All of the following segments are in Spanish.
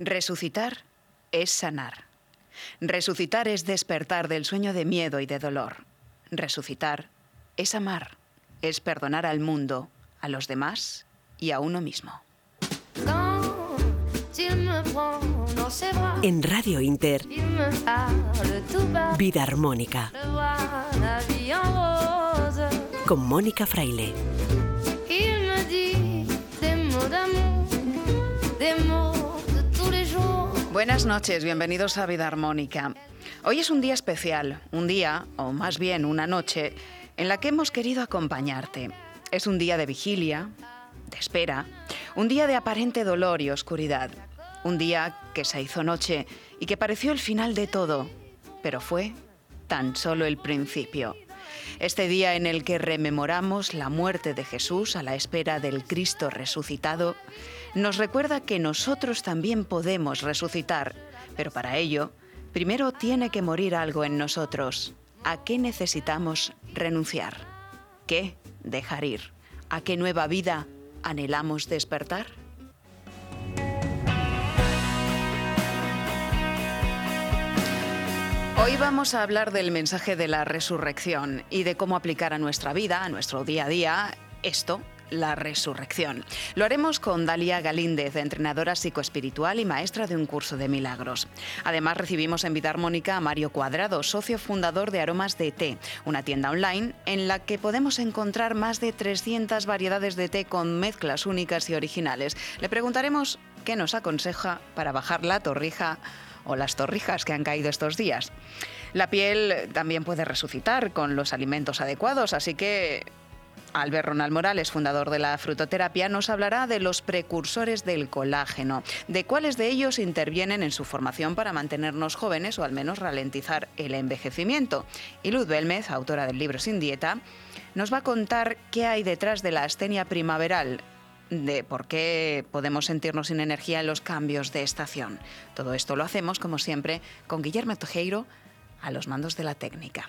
Resucitar es sanar. Resucitar es despertar del sueño de miedo y de dolor. Resucitar es amar, es perdonar al mundo, a los demás y a uno mismo. En Radio Inter, Vida Armónica, con Mónica Fraile. Buenas noches, bienvenidos a Vida Armónica. Hoy es un día especial, un día, o más bien una noche, en la que hemos querido acompañarte. Es un día de vigilia, de espera, un día de aparente dolor y oscuridad, un día que se hizo noche y que pareció el final de todo, pero fue tan solo el principio. Este día en el que rememoramos la muerte de Jesús a la espera del Cristo resucitado, nos recuerda que nosotros también podemos resucitar, pero para ello, primero tiene que morir algo en nosotros. ¿A qué necesitamos renunciar? ¿Qué dejar ir? ¿A qué nueva vida anhelamos despertar? Hoy vamos a hablar del mensaje de la resurrección y de cómo aplicar a nuestra vida, a nuestro día a día, esto la resurrección. Lo haremos con Dalia Galíndez, entrenadora psicoespiritual y maestra de un curso de milagros. Además, recibimos en Vida Armónica a Mario Cuadrado, socio fundador de Aromas de Té, una tienda online en la que podemos encontrar más de 300 variedades de té con mezclas únicas y originales. Le preguntaremos qué nos aconseja para bajar la torrija o las torrijas que han caído estos días. La piel también puede resucitar con los alimentos adecuados, así que Albert Ronald Morales, fundador de la frutoterapia, nos hablará de los precursores del colágeno, de cuáles de ellos intervienen en su formación para mantenernos jóvenes o al menos ralentizar el envejecimiento. Y Luz Belmez, autora del libro Sin Dieta, nos va a contar qué hay detrás de la astenia primaveral, de por qué podemos sentirnos sin energía en los cambios de estación. Todo esto lo hacemos, como siempre, con Guillermo Tojeiro a los mandos de la técnica.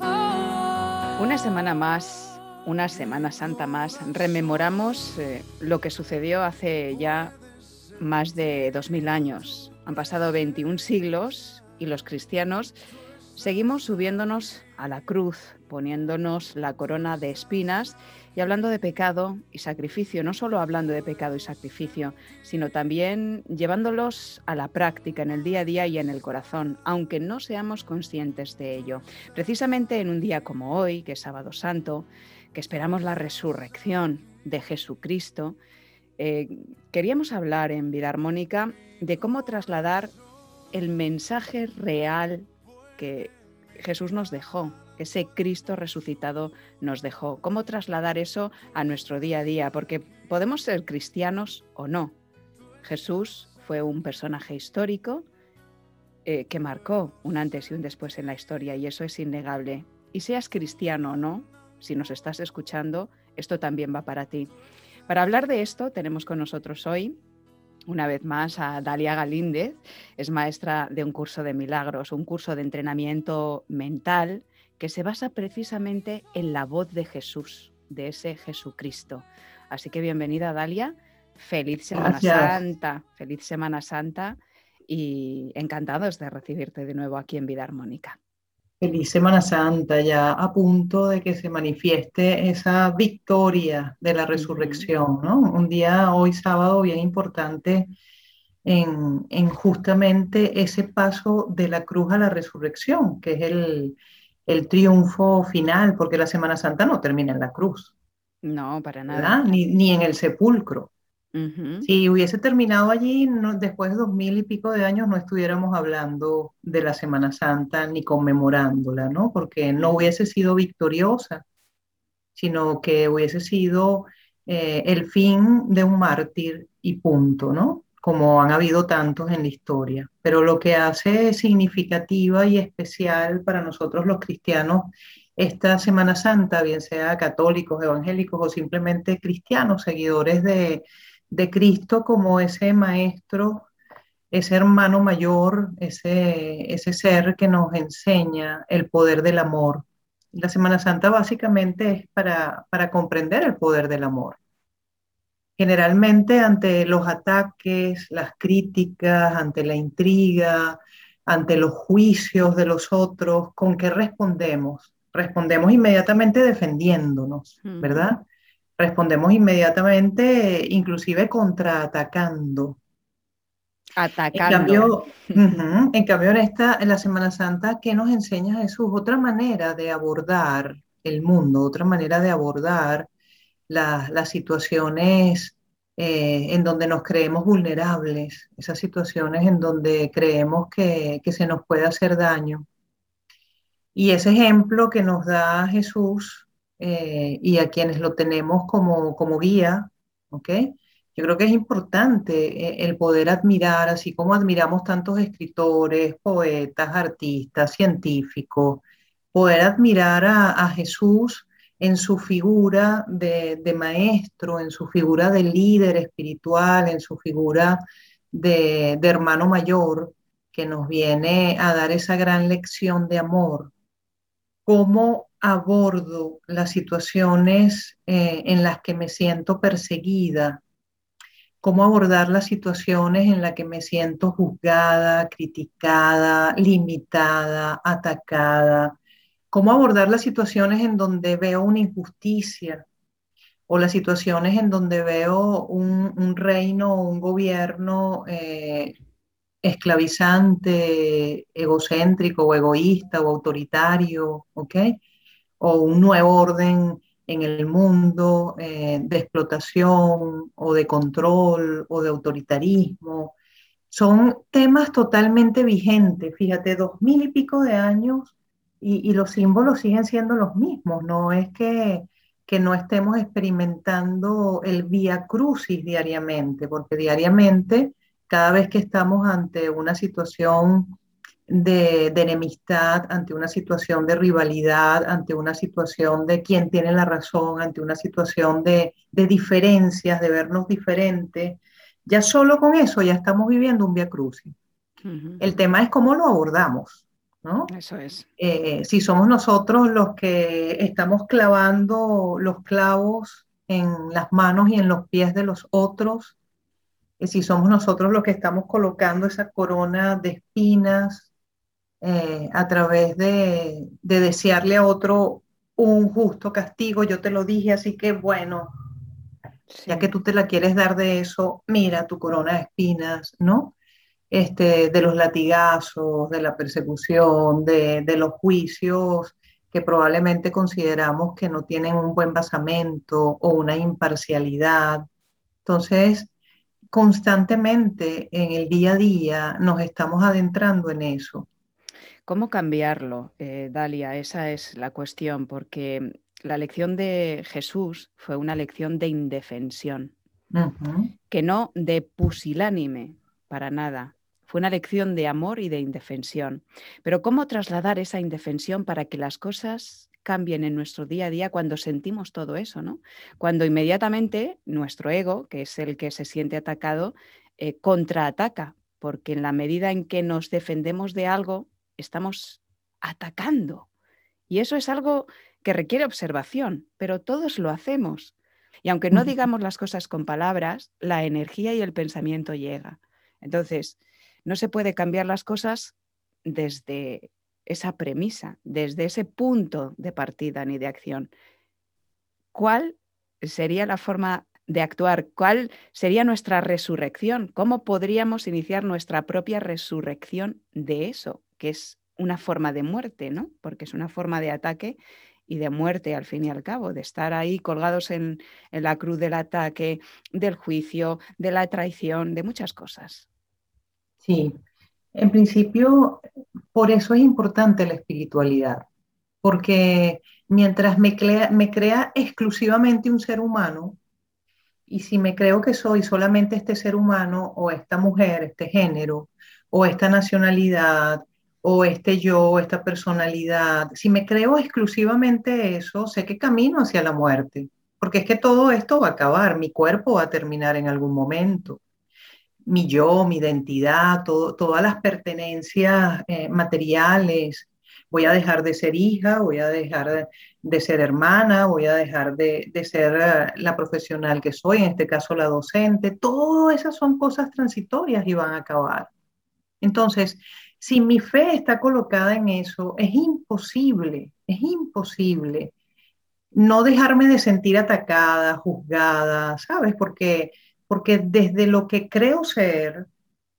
Una semana más, una Semana Santa más, rememoramos eh, lo que sucedió hace ya más de 2000 años. Han pasado 21 siglos y los cristianos seguimos subiéndonos a la cruz, poniéndonos la corona de espinas y hablando de pecado y sacrificio, no solo hablando de pecado y sacrificio, sino también llevándolos a la práctica en el día a día y en el corazón, aunque no seamos conscientes de ello. Precisamente en un día como hoy, que es sábado santo, que esperamos la resurrección de Jesucristo, eh, queríamos hablar en Vida Armónica de cómo trasladar el mensaje real que Jesús nos dejó, ese Cristo resucitado nos dejó. ¿Cómo trasladar eso a nuestro día a día? Porque podemos ser cristianos o no. Jesús fue un personaje histórico eh, que marcó un antes y un después en la historia y eso es innegable. Y seas cristiano o no, si nos estás escuchando, esto también va para ti. Para hablar de esto tenemos con nosotros hoy una vez más a Dalia Galíndez, es maestra de un curso de milagros, un curso de entrenamiento mental que se basa precisamente en la voz de Jesús, de ese Jesucristo. Así que bienvenida Dalia, feliz Semana Santa, feliz Semana Santa y encantados de recibirte de nuevo aquí en Vida Armónica. Feliz Semana Santa, ya a punto de que se manifieste esa victoria de la resurrección, ¿no? Un día hoy sábado bien importante en, en justamente ese paso de la cruz a la resurrección, que es el, el triunfo final, porque la Semana Santa no termina en la cruz. No, para nada. Ni, ni, en el sepulcro. Si hubiese terminado allí, después de dos mil y pico de años, no estuviéramos hablando de la Semana Santa ni conmemorándola, ¿no? Porque no hubiese sido victoriosa, sino que hubiese sido eh, el fin de un mártir y punto, ¿no? Como han habido tantos en la historia. Pero lo que hace significativa y especial para nosotros los cristianos esta Semana Santa, bien sea católicos, evangélicos o simplemente cristianos, seguidores de, de Cristo como ese maestro, ese hermano mayor, ese, ese ser que nos enseña el poder del amor. La Semana Santa básicamente es para, para comprender el poder del amor. Generalmente ante los ataques, las críticas, ante la intriga, ante los juicios de los otros, ¿con qué respondemos? Respondemos inmediatamente defendiéndonos, ¿verdad? respondemos inmediatamente, inclusive contraatacando. Atacando. En cambio, en, cambio en, esta, en la Semana Santa, ¿qué nos enseña Jesús? Otra manera de abordar el mundo, otra manera de abordar las situaciones eh, en donde nos creemos vulnerables, esas situaciones en donde creemos que, que se nos puede hacer daño. Y ese ejemplo que nos da Jesús eh, y a quienes lo tenemos como, como guía, ¿ok? Yo creo que es importante eh, el poder admirar, así como admiramos tantos escritores, poetas, artistas, científicos, poder admirar a, Jesús en su figura de, maestro, en su figura de líder espiritual, en su figura de, hermano mayor, que nos viene a dar esa gran lección de amor. Cómo abordo las situaciones eh, en las que me siento perseguida, cómo abordar las situaciones en las que me siento juzgada, criticada, limitada, atacada, cómo abordar las situaciones en donde veo una injusticia o las situaciones en donde veo un, reino o un gobierno eh, esclavizante, egocéntrico o egoísta o autoritario, ¿ok? o un nuevo orden en el mundo eh, de explotación o de control o de autoritarismo. Son temas totalmente vigentes, fíjate, dos mil y pico de años y, los símbolos siguen siendo los mismos, no es que, que no estemos experimentando el vía crucis diariamente, porque diariamente, cada vez que estamos ante una situación de, enemistad, ante una situación de rivalidad, ante una situación de quién tiene la razón, ante una situación de, diferencias, de vernos diferentes. Ya solo con eso ya estamos viviendo un via crucis. El tema es cómo lo abordamos. ¿No? Eso es. Eh, si somos nosotros los que estamos clavando los clavos en las manos y en los pies de los otros, eh, si somos nosotros los que estamos colocando esa corona de espinas eh, a través de, desearle a otro un justo castigo. Yo te lo dije, así que bueno, ya que tú te la quieres dar de eso, mira tu corona de espinas, ¿no? Este, de los latigazos, de la persecución, de, de los juicios que probablemente consideramos que no tienen un buen basamento o una imparcialidad. Entonces, constantemente en el día a día nos estamos adentrando en eso. ¿Cómo cambiarlo, eh, Dalia? Esa es la cuestión, porque la lección de Jesús fue una lección de indefensión, que no de pusilánime para nada. Fue una lección de amor y de indefensión. Pero ¿cómo trasladar esa indefensión para que las cosas cambien en nuestro día a día cuando sentimos todo eso, ¿no? Cuando inmediatamente nuestro ego, que es el que se siente atacado, eh, contraataca, porque en la medida en que nos defendemos de algo, estamos atacando. Y eso es algo que requiere observación, pero todos lo hacemos. Y aunque no digamos las cosas con palabras, la energía y el pensamiento llega. Entonces, no se puede cambiar las cosas desde esa premisa, desde ese punto de partida ni de acción. ¿Cuál sería la forma de actuar? ¿Cuál sería nuestra resurrección? ¿Cómo podríamos iniciar nuestra propia resurrección de eso? que es una forma de muerte, ¿no? Porque es una forma de ataque y de muerte al fin y al cabo, de estar ahí colgados en, en la cruz del ataque, del juicio, de la traición, de muchas cosas. Sí, en principio, por eso es importante la espiritualidad, porque mientras me crea, me crea exclusivamente un ser humano, y si me creo que soy solamente este ser humano o esta mujer, este género, o esta nacionalidad, o este yo, esta personalidad, si me creo exclusivamente eso, sé que camino hacia la muerte, porque es que todo esto va a acabar, mi cuerpo va a terminar en algún momento mi yo, mi identidad, todas las pertenencias eh, materiales. Voy a dejar de ser hija, voy a dejar de, ser hermana, voy a dejar de, ser eh, la profesional que soy, en este caso la docente. Todas esas son cosas transitorias y van a acabar. Entonces, si mi fe está colocada en eso, es imposible, es imposible no dejarme de sentir atacada, juzgada, ¿sabes? Porque porque desde lo que creo ser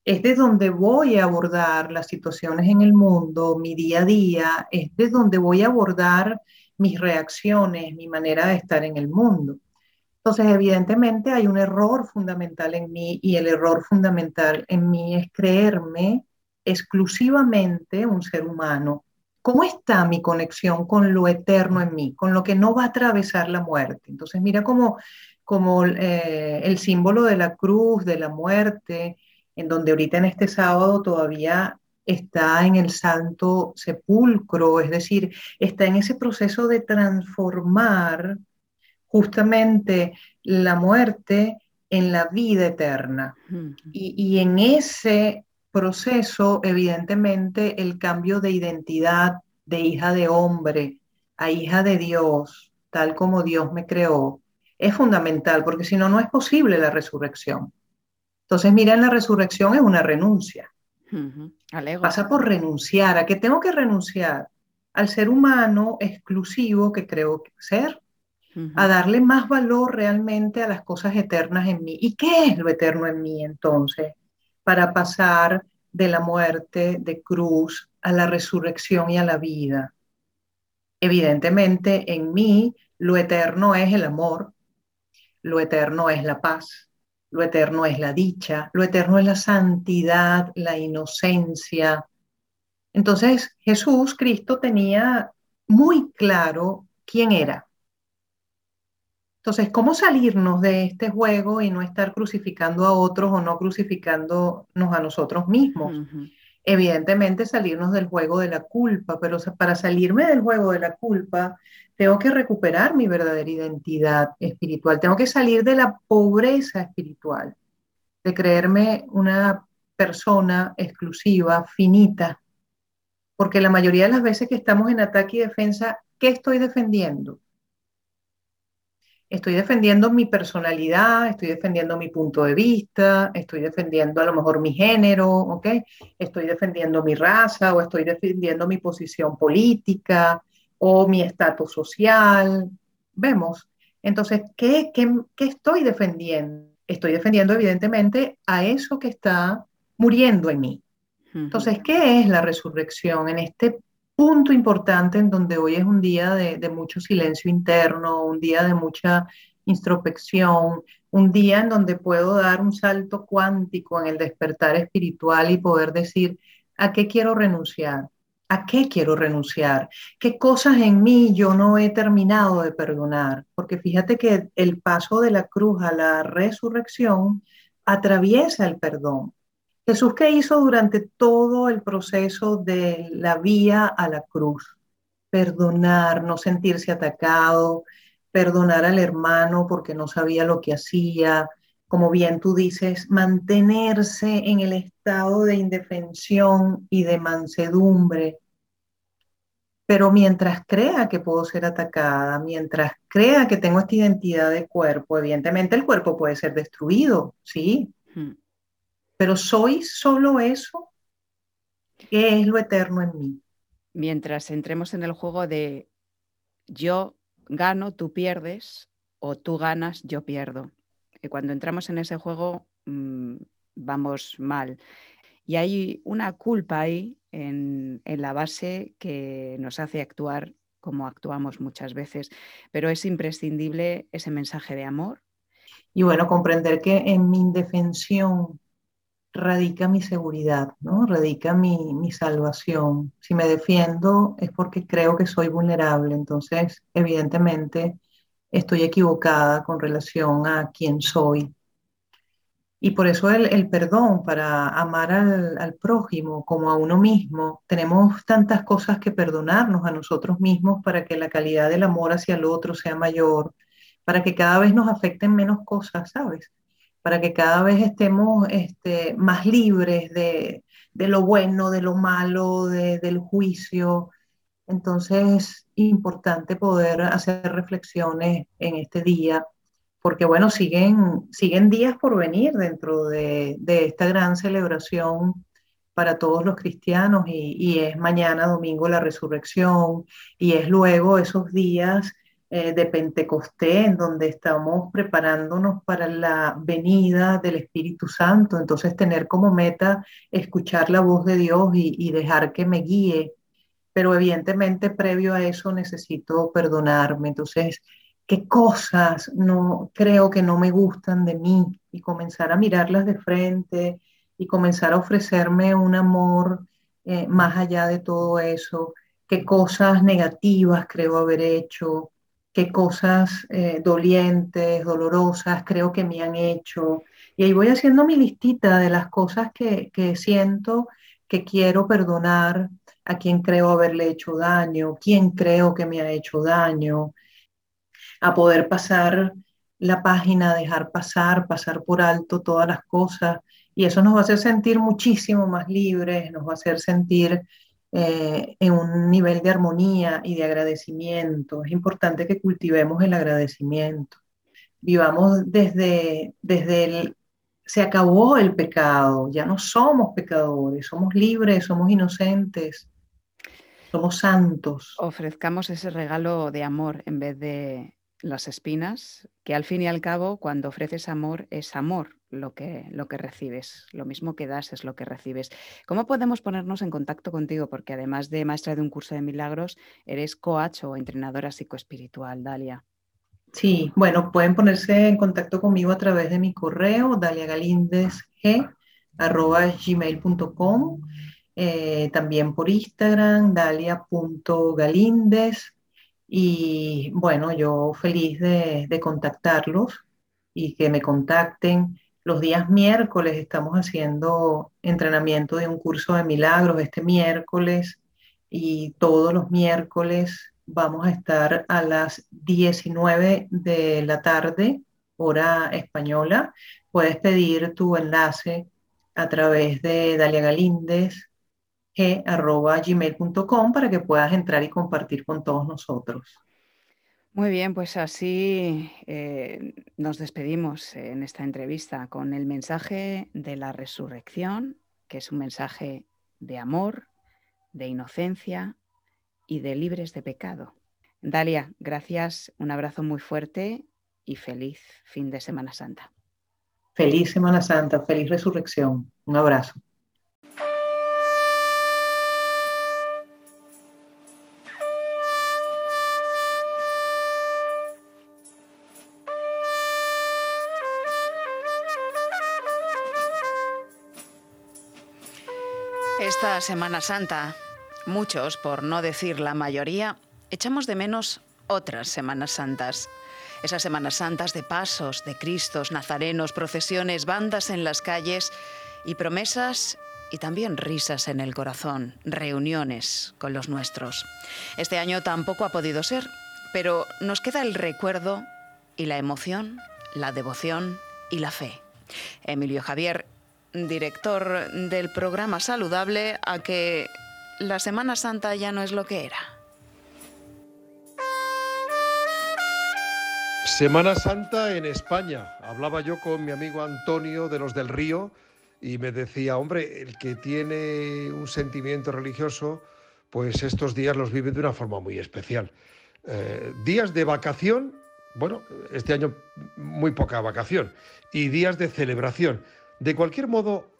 es de donde voy a abordar las situaciones en el mundo, mi día a día, es de donde voy a abordar mis reacciones, mi manera de estar en el mundo. Entonces, evidentemente hay un error fundamental en mí y el error fundamental en mí es creerme exclusivamente un ser humano. ¿Cómo está mi conexión con lo eterno en mí, con lo que no va a atravesar la muerte? Entonces, mira cómo como eh, el símbolo de la cruz, de la muerte, en donde ahorita en este sábado todavía está en el santo sepulcro, es decir, está en ese proceso de transformar justamente la muerte en la vida eterna. y, y en ese proceso, evidentemente, el cambio de identidad de hija de hombre a hija de Dios, tal como Dios me creó, es fundamental, porque si no, no es posible la resurrección. Entonces, mira, en la resurrección es una renuncia. Pasa por renunciar. ¿A qué tengo que renunciar? Al ser humano exclusivo que creo ser, a darle más valor realmente a las cosas eternas en mí. ¿Y qué es lo eterno en mí entonces? Para pasar de la muerte de cruz a la resurrección y a la vida. Evidentemente, en mí lo eterno es el amor, lo eterno es la paz, lo eterno es la dicha, lo eterno es la santidad, la inocencia. Entonces Jesús, Cristo, tenía muy claro quién era. Entonces, ¿cómo salirnos de este juego y no estar crucificando a otros o no crucificándonos a nosotros mismos? Evidentemente, salirnos del juego de la culpa, pero para salirme del juego de la culpa, tengo que recuperar mi verdadera identidad espiritual, tengo que salir de la pobreza espiritual, de creerme una persona exclusiva, finita, porque la mayoría de las veces que estamos en ataque y defensa, ¿qué estoy defendiendo? Estoy defendiendo mi personalidad, estoy defendiendo mi punto de vista, estoy defendiendo a lo mejor mi género, ¿ok? Estoy defendiendo mi raza o estoy defendiendo mi posición política, o mi estatus social. Vemos. Entonces, ¿qué, qué, qué estoy defendiendo? Estoy defendiendo evidentemente a eso que está muriendo en mí. Entonces, ¿qué es la resurrección? En este punto importante en donde hoy es un día de, mucho silencio interno, un día de mucha introspección, un día en donde puedo dar un salto cuántico en el despertar espiritual y poder decir, ¿a qué quiero renunciar? ¿A qué quiero renunciar? ¿Qué cosas en mí yo no he terminado de perdonar? Porque fíjate que el paso de la cruz a la resurrección atraviesa el perdón. Jesús, ¿qué hizo durante todo el proceso de la vía a la cruz? Perdonar, no sentirse atacado, perdonar al hermano porque no sabía lo que hacía, como bien tú dices, mantenerse en el estado de indefensión y de mansedumbre. Pero mientras crea que puedo ser atacada, mientras crea que tengo esta identidad de cuerpo, evidentemente el cuerpo puede ser destruido, sí. Pero soy solo eso. ¿Qué es lo eterno en mí? Mientras entremos en el juego de yo gano, tú pierdes, o tú ganas, yo pierdo cuando entramos en ese juego mm, vamos mal. Y hay una culpa ahí en, la base que nos hace actuar como actuamos muchas veces, pero es imprescindible ese mensaje de amor. Y bueno, comprender que en mi indefensión radica mi seguridad, ¿no? Radica mi, mi salvación. Si me defiendo es porque creo que soy vulnerable, entonces evidentemente estoy equivocada con relación a quién soy. Y por eso el, perdón, para amar al, al, prójimo como a uno mismo, tenemos tantas cosas que perdonarnos a nosotros mismos para que la calidad del amor hacia el otro sea mayor, para que cada vez nos afecten menos cosas, ¿sabes? Para que cada vez estemos este, más libres de, de, lo bueno, de lo malo, de, del juicio. Entonces es importante poder hacer reflexiones en este día porque bueno, siguen, siguen días por venir dentro de, esta gran celebración para todos los cristianos y, es mañana domingo la resurrección y es luego esos días eh, de Pentecostés en donde estamos preparándonos para la venida del Espíritu Santo. Entonces tener como meta escuchar la voz de Dios y, y dejar que me guíe. Pero evidentemente previo a eso necesito perdonarme. Entonces qué cosas no creo que no me gustan de mí y comenzar a mirarlas de frente y comenzar a ofrecerme un amor eh, más allá de todo eso, qué cosas negativas creo haber hecho, cosas eh, dolientes, dolorosas creo que me han hecho. Y ahí voy haciendo mi listita de las cosas que, que siento que quiero perdonar, a quien creo haberle hecho daño, quién creo que me ha hecho daño, a poder pasar la página, dejar pasar, pasar por alto todas las cosas. Y eso nos va a hacer sentir muchísimo más libres, nos va a hacer sentir eh, en un nivel de armonía y de agradecimiento. Es importante que cultivemos el agradecimiento. Vivamos desde, desde el... Se acabó el pecado, ya no somos pecadores, somos libres, somos inocentes, somos santos. Ofrezcamos ese regalo de amor en vez de las espinas, que al fin y al cabo, cuando ofreces amor, es amor lo que, lo que recibes. Lo mismo que das es lo que recibes. ¿Cómo podemos ponernos en contacto contigo? Porque además de maestra de un curso de milagros, eres coach o entrenadora psicoespiritual, Dalia. Sí, bueno, pueden ponerse en contacto conmigo a través de mi correo, daliagalindesg.gmail.com, eh, también por Instagram, dalia.galindez y bueno, yo feliz de, contactarlos y que me contacten. Los días miércoles estamos haciendo entrenamiento de un curso de milagros este miércoles y todos los miércoles vamos a estar a las 19 de la tarde, hora española. Puedes pedir tu enlace a través de Dalia para que puedas entrar y compartir con todos nosotros. Muy bien, pues así eh, nos despedimos en esta entrevista con el mensaje de la resurrección, que es un mensaje de amor, de inocencia y de libres de pecado. Dalia, gracias, un abrazo muy fuerte y feliz fin de Semana Santa. Feliz Semana Santa, feliz resurrección. Un abrazo. Esta Semana Santa, muchos, por no decir la mayoría, echamos de menos otras Semanas Santas. Esas Semanas Santas de pasos, de Cristos, nazarenos, procesiones, bandas en las calles y promesas y también risas en el corazón, reuniones con los nuestros. Este año tampoco ha podido ser, pero nos queda el recuerdo y la emoción, la devoción y la fe. Emilio Javier director del programa Saludable, a que la Semana Santa ya no es lo que era. Semana Santa en España. Hablaba yo con mi amigo Antonio de los del Río y me decía, hombre, el que tiene un sentimiento religioso, pues estos días los vive de una forma muy especial. Eh, días de vacación, bueno, este año muy poca vacación, y días de celebración. De cualquier modo,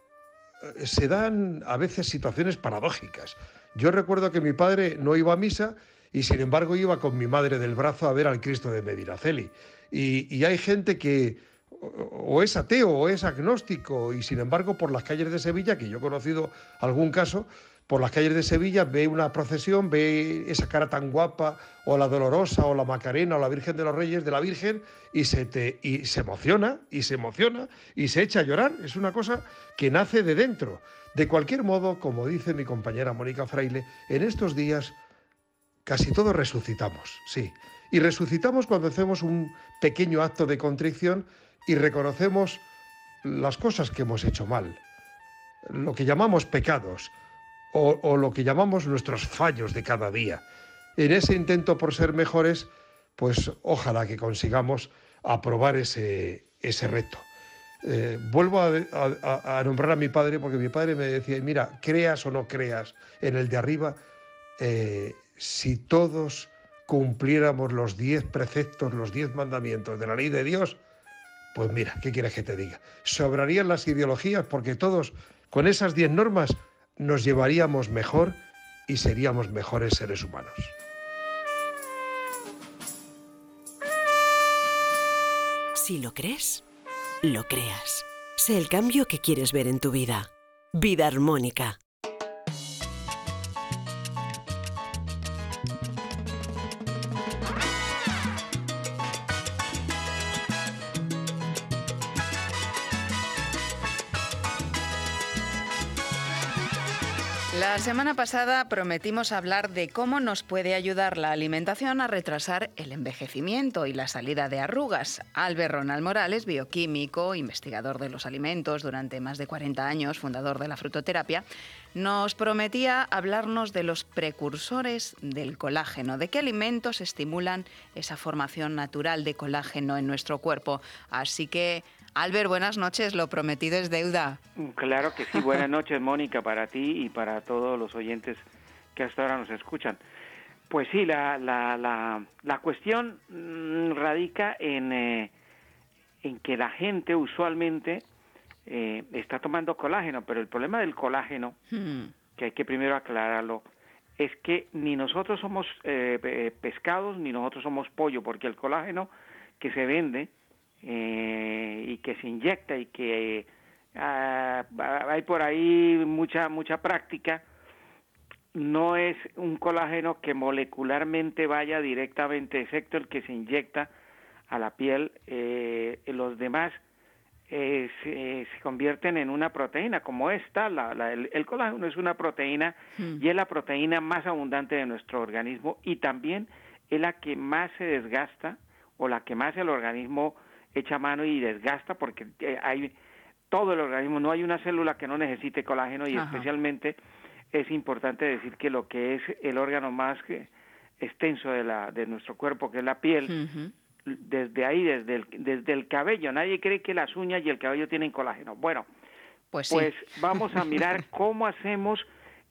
eh, se dan a veces situaciones paradójicas. Yo recuerdo que mi padre no iba a misa y sin embargo iba con mi madre del brazo a ver al Cristo de Medinaceli. Y, y hay gente que o es ateo o es agnóstico y sin embargo por las calles de Sevilla, que yo he conocido algún caso, por las calles de Sevilla ve una procesión, ve esa cara tan guapa, o la Dolorosa, o la Macarena, o la Virgen de los Reyes de la Virgen, y se, te, y se emociona, y se emociona, y se echa a llorar. Es una cosa que nace de dentro. De cualquier modo, como dice mi compañera Mónica Fraile, en estos días casi todos resucitamos, sí. Y resucitamos cuando hacemos un pequeño acto de contrición y reconocemos las cosas que hemos hecho mal, lo que llamamos pecados o, lo que llamamos nuestros fallos de cada día. En ese intento por ser mejores, pues ojalá que consigamos aprobar ese, ese reto. Eh, vuelvo a, nombrar a mi padre porque mi padre me decía, mira, creas o no creas en el de arriba, eh, si todos cumpliéramos los diez preceptos, los diez mandamientos de la ley de Dios, pues mira, ¿qué quieres que te diga? Sobrarían las ideologías porque todos con esas diez normas nos llevaríamos mejor y seríamos mejores seres humanos. Si lo crees, lo creas. Sé el cambio que quieres ver en tu vida. Vida armónica. Semana pasada prometimos hablar de cómo nos puede ayudar la alimentación a retrasar el envejecimiento y la salida de arrugas. Albert Ronald Morales, bioquímico, investigador de los alimentos durante más de 40 años, fundador de la frutoterapia, nos prometía hablarnos de los precursores del colágeno, de qué alimentos estimulan esa formación natural de colágeno en nuestro cuerpo. Así que Albert, buenas noches, lo prometido es deuda. Claro que sí, buenas noches Mónica para ti y para todos los oyentes que hasta ahora nos escuchan. Pues sí, la, la, la, la cuestión mm, radica en, eh, en que la gente usualmente eh, está tomando colágeno, pero el problema del colágeno, hmm. que hay que primero aclararlo, es que ni nosotros somos eh, pescados ni nosotros somos pollo, porque el colágeno que se vende eh, y que se inyecta y que ah, hay por ahí mucha mucha práctica no es un colágeno que molecularmente vaya directamente excepto el que se inyecta a la piel eh, los demás eh, se, convierten en una proteína como esta la, el, colágeno es una proteína hmm. y es la proteína más abundante de nuestro organismo y también es la que más se desgasta o la que más el organismo echa mano y desgasta porque eh, hay todo el organismo, no hay una célula que no necesite colágeno y especialmente es importante decir que lo que es el órgano más extenso de, la, de nuestro cuerpo, que es la piel, desde ahí, desde el, desde el cabello, nadie cree que las uñas y el cabello tienen colágeno. Bueno, pues, pues vamos a mirar cómo hacemos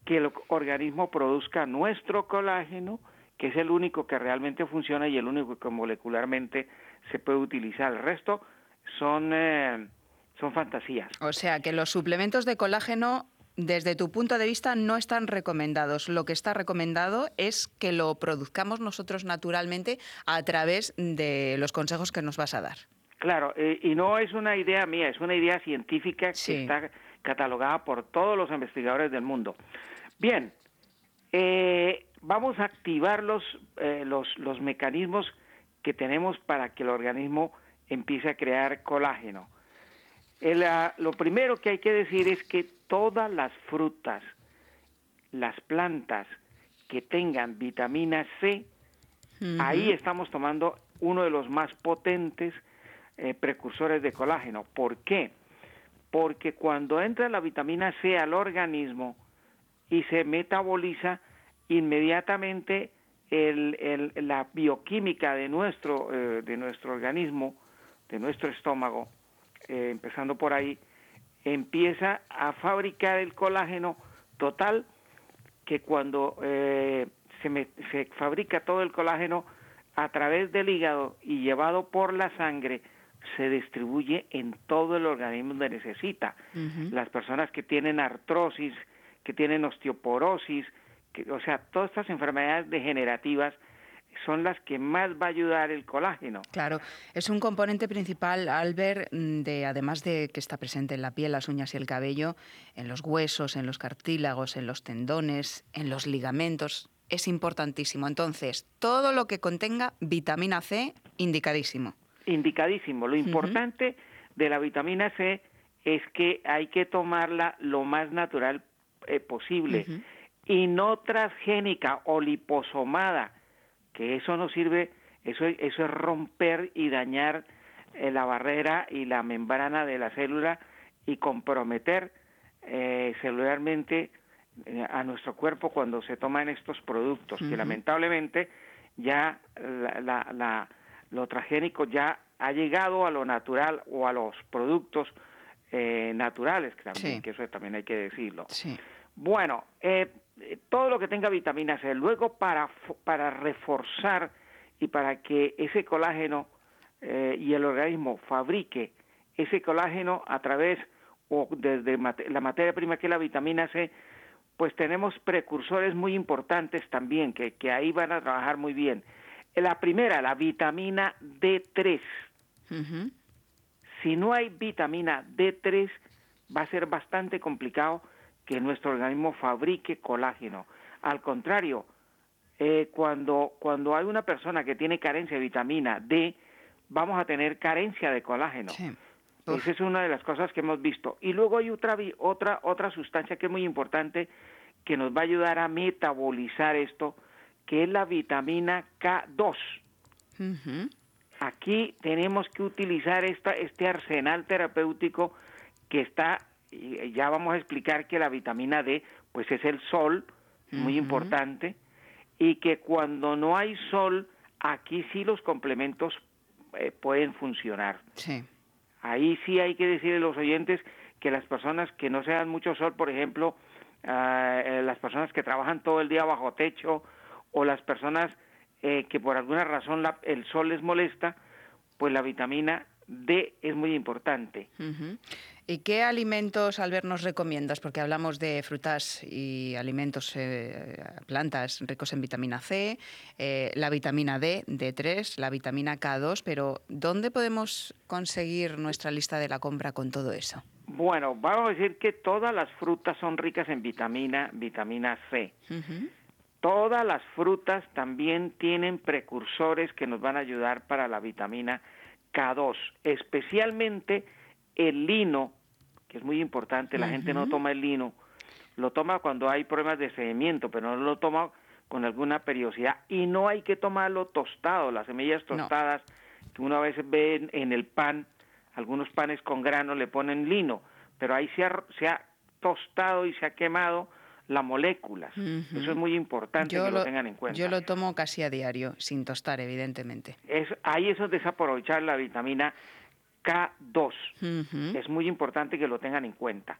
que el organismo produzca nuestro colágeno, que es el único que realmente funciona y el único que molecularmente se puede utilizar. El resto son, eh, son fantasías. O sea que los suplementos de colágeno desde tu punto de vista no están recomendados. Lo que está recomendado es que lo produzcamos nosotros naturalmente a través de los consejos que nos vas a dar. Claro, eh, y no es una idea mía, es una idea científica que está catalogada por todos los investigadores del mundo. Bien, eh, vamos a activar los, los, los mecanismos que tenemos para que el organismo empiece a crear colágeno. Ah, lo primero que hay que decir es que todas las frutas, las plantas que tengan vitamina C, ahí estamos tomando uno de los más potentes eh, precursores de colágeno. ¿Por qué? Porque cuando entra la vitamina C al organismo y se metaboliza, inmediatamente el, la bioquímica de nuestro, eh, de nuestro organismo, de nuestro estómago, eh, empezando por ahí, empieza a fabricar el colágeno total que cuando eh, se, se fabrica todo el colágeno a través del hígado y llevado por la sangre, se distribuye en todo el organismo donde necesita. Las personas que tienen artrosis, que tienen osteoporosis, que, o sea, todas estas enfermedades degenerativas son las que más va a ayudar el colágeno. Claro, es un componente principal, Albert, mm, de además de que está presente en la piel, las uñas y el cabello, en los huesos, en los cartílagos, en los tendones, en los ligamentos. Es importantísimo. Entonces, todo lo que contenga vitamina C, indicadísimo. Indicadísimo. Lo importante de la vitamina C es que hay que tomarla lo más natural eh, posible y no transgénica o liposomada que eso no sirve, eso, eso es romper y dañar eh, la barrera y la membrana de la célula y comprometer eh, celularmente eh, a nuestro cuerpo cuando se toman estos productos, que lamentablemente ya la, lo transgénico ya ha llegado a lo natural o a los productos naturales, que, también, que eso también hay que decirlo. Bueno, eh, eh, todo lo que tenga vitamina C. Luego, para, para reforzar y para que ese colágeno eh, y el organismo fabrique ese colágeno a través o desde la materia prima que es la vitamina C, pues tenemos precursores muy importantes también que, que ahí van a trabajar muy bien. La primera, la vitamina D3. Si no hay vitamina D3, va a ser bastante complicado que nuestro organismo fabrique colágeno. Al contrario, eh, cuando, cuando hay una persona que tiene carencia de vitamina D, vamos a tener carencia de colágeno. Esa es una de las cosas que hemos visto. Y luego hay otra, otra, otra sustancia que es muy importante que nos va a ayudar a metabolizar esto, que es la vitamina K2. Aquí tenemos que utilizar esta, este arsenal terapéutico que está y ya vamos a explicar que la vitamina D pues es el sol, muy importante, y que cuando no hay sol, aquí sí los complementos eh, pueden funcionar. Sí. Ahí sí hay que decirle a los oyentes que las personas que no se dan mucho sol, por ejemplo, ah, eh, las personas que trabajan todo el día bajo techo o las personas eh, que por alguna razón el sol les molesta, pues la vitamina D es muy importante. ¿Y qué alimentos, Albert, nos recomiendas? Porque hablamos de frutas y alimentos, eh, plantas ricos en vitamina C, eh, la vitamina D, D3, la vitamina K2, pero ¿dónde podemos conseguir nuestra lista de la compra con todo eso? Bueno, vamos a decir que todas las frutas son ricas en vitamina, vitamina C. Todas las frutas también tienen precursores que nos van a ayudar para la vitamina K2, especialmente el lino, que es muy importante, la gente no toma el lino, lo toma cuando hay problemas de sedimiento, pero no lo toma con alguna periodicidad y no hay que tomarlo tostado, las semillas tostadas que uno a veces ve en, el pan, algunos panes con grano le ponen lino, pero ahí se ha tostado y se ha quemado las moléculas. Eso es muy importante que lo, tengan en cuenta. Yo lo tomo casi a diario, sin tostar, evidentemente. Es, ahí eso es desaprovechar la vitamina K2. Es muy importante que lo tengan en cuenta.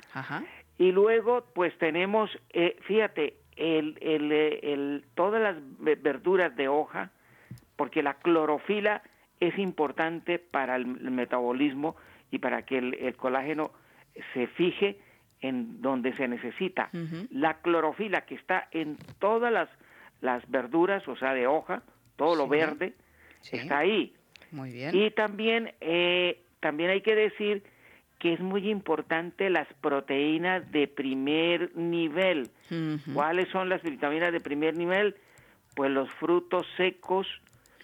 Y luego, pues tenemos, eh, fíjate, el, el, el, todas las verduras de hoja, porque la clorofila es importante para el metabolismo y para que el colágeno se fije en donde se necesita. La clorofila que está en todas las, las verduras, o sea, de hoja, todo lo verde, está ahí. Muy bien. Y también, eh, también hay que decir que es muy importante las proteínas de primer nivel. ¿Cuáles son las vitaminas de primer nivel? Pues los frutos secos,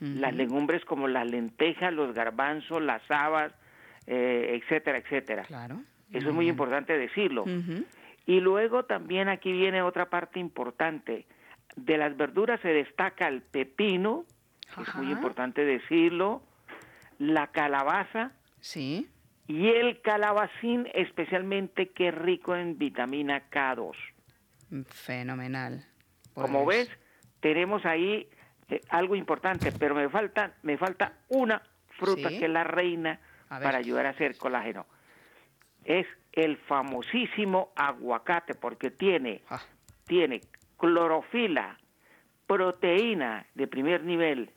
las legumbres como las lentejas, los garbanzos, las habas, eh, etcétera, etcétera. Claro. Eso es muy importante decirlo. Y luego también aquí viene otra parte importante. De las verduras se destaca el pepino, es muy importante decirlo, la calabaza. Sí. Y el calabacín, especialmente que es rico en vitamina K2. Fenomenal. Como pues ves, tenemos ahí eh, algo importante, pero me falta, me falta una fruta que es la reina para ayudar a hacer colágeno es el famosísimo aguacate porque tiene, ah. tiene clorofila, proteína de primer nivel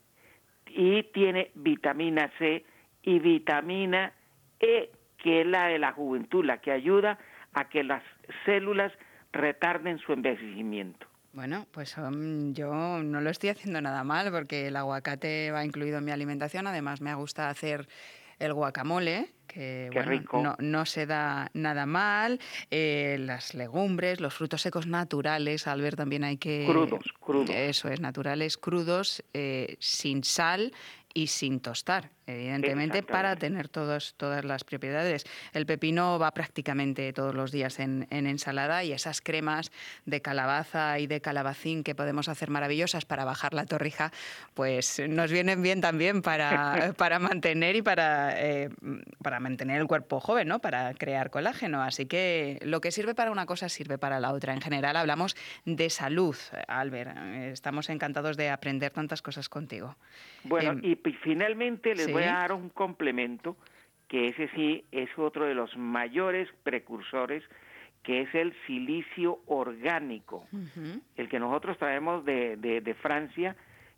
y tiene vitamina C y vitamina E, que es la de la juventud, la que ayuda a que las células retarden su envejecimiento. Bueno, pues um, yo no lo estoy haciendo nada mal porque el aguacate va incluido en mi alimentación. Además, me gusta hacer el guacamole, que bueno, No, se da nada mal. Eh, las legumbres, los frutos secos naturales, al ver también hay que... Crudos, crudos. Eso es, naturales, crudos, eh, sin sal y sin tostar evidentemente, para tener todas las propiedades. El pepino va prácticamente todos los días en, ensalada y esas cremas de calabaza y de calabacín que podemos hacer maravillosas para bajar la torrija, pues nos vienen bien también para, para mantener y para, eh, para mantener el cuerpo joven, ¿no? para crear colágeno. Así que lo que sirve para una cosa sirve para la otra. En general hablamos de salud, Albert. Estamos encantados de aprender tantas cosas contigo. Bueno, em, y finalmente les voy a dar un complemento que ese sí es otro de los mayores precursores, que es el silicio orgánico, el que nosotros traemos de, de, Francia,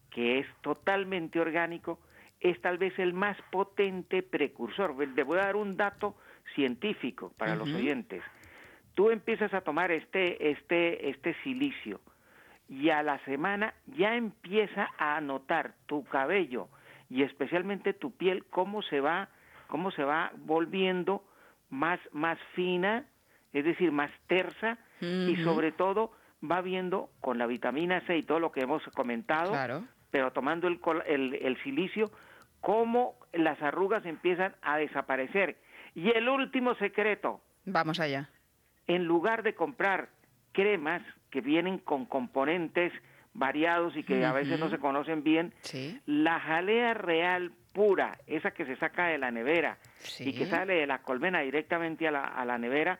que es totalmente orgánico, es tal vez el más potente precursor. Le voy a dar un dato científico para los oyentes. Tú empiezas a tomar este, este, este silicio y a la semana ya empieza a notar tu cabello, y especialmente tu piel cómo se va cómo se va volviendo más más fina, es decir, más tersa y sobre todo va viendo con la vitamina C y todo lo que hemos comentado, pero tomando el, el, el silicio, cómo las arrugas empiezan a desaparecer. Y el último secreto. Vamos allá. En lugar de comprar cremas que vienen con componentes variados y que a veces no se conocen bien, la jalea real pura, esa que se saca de la nevera y que sale de la colmena directamente a la, a la nevera,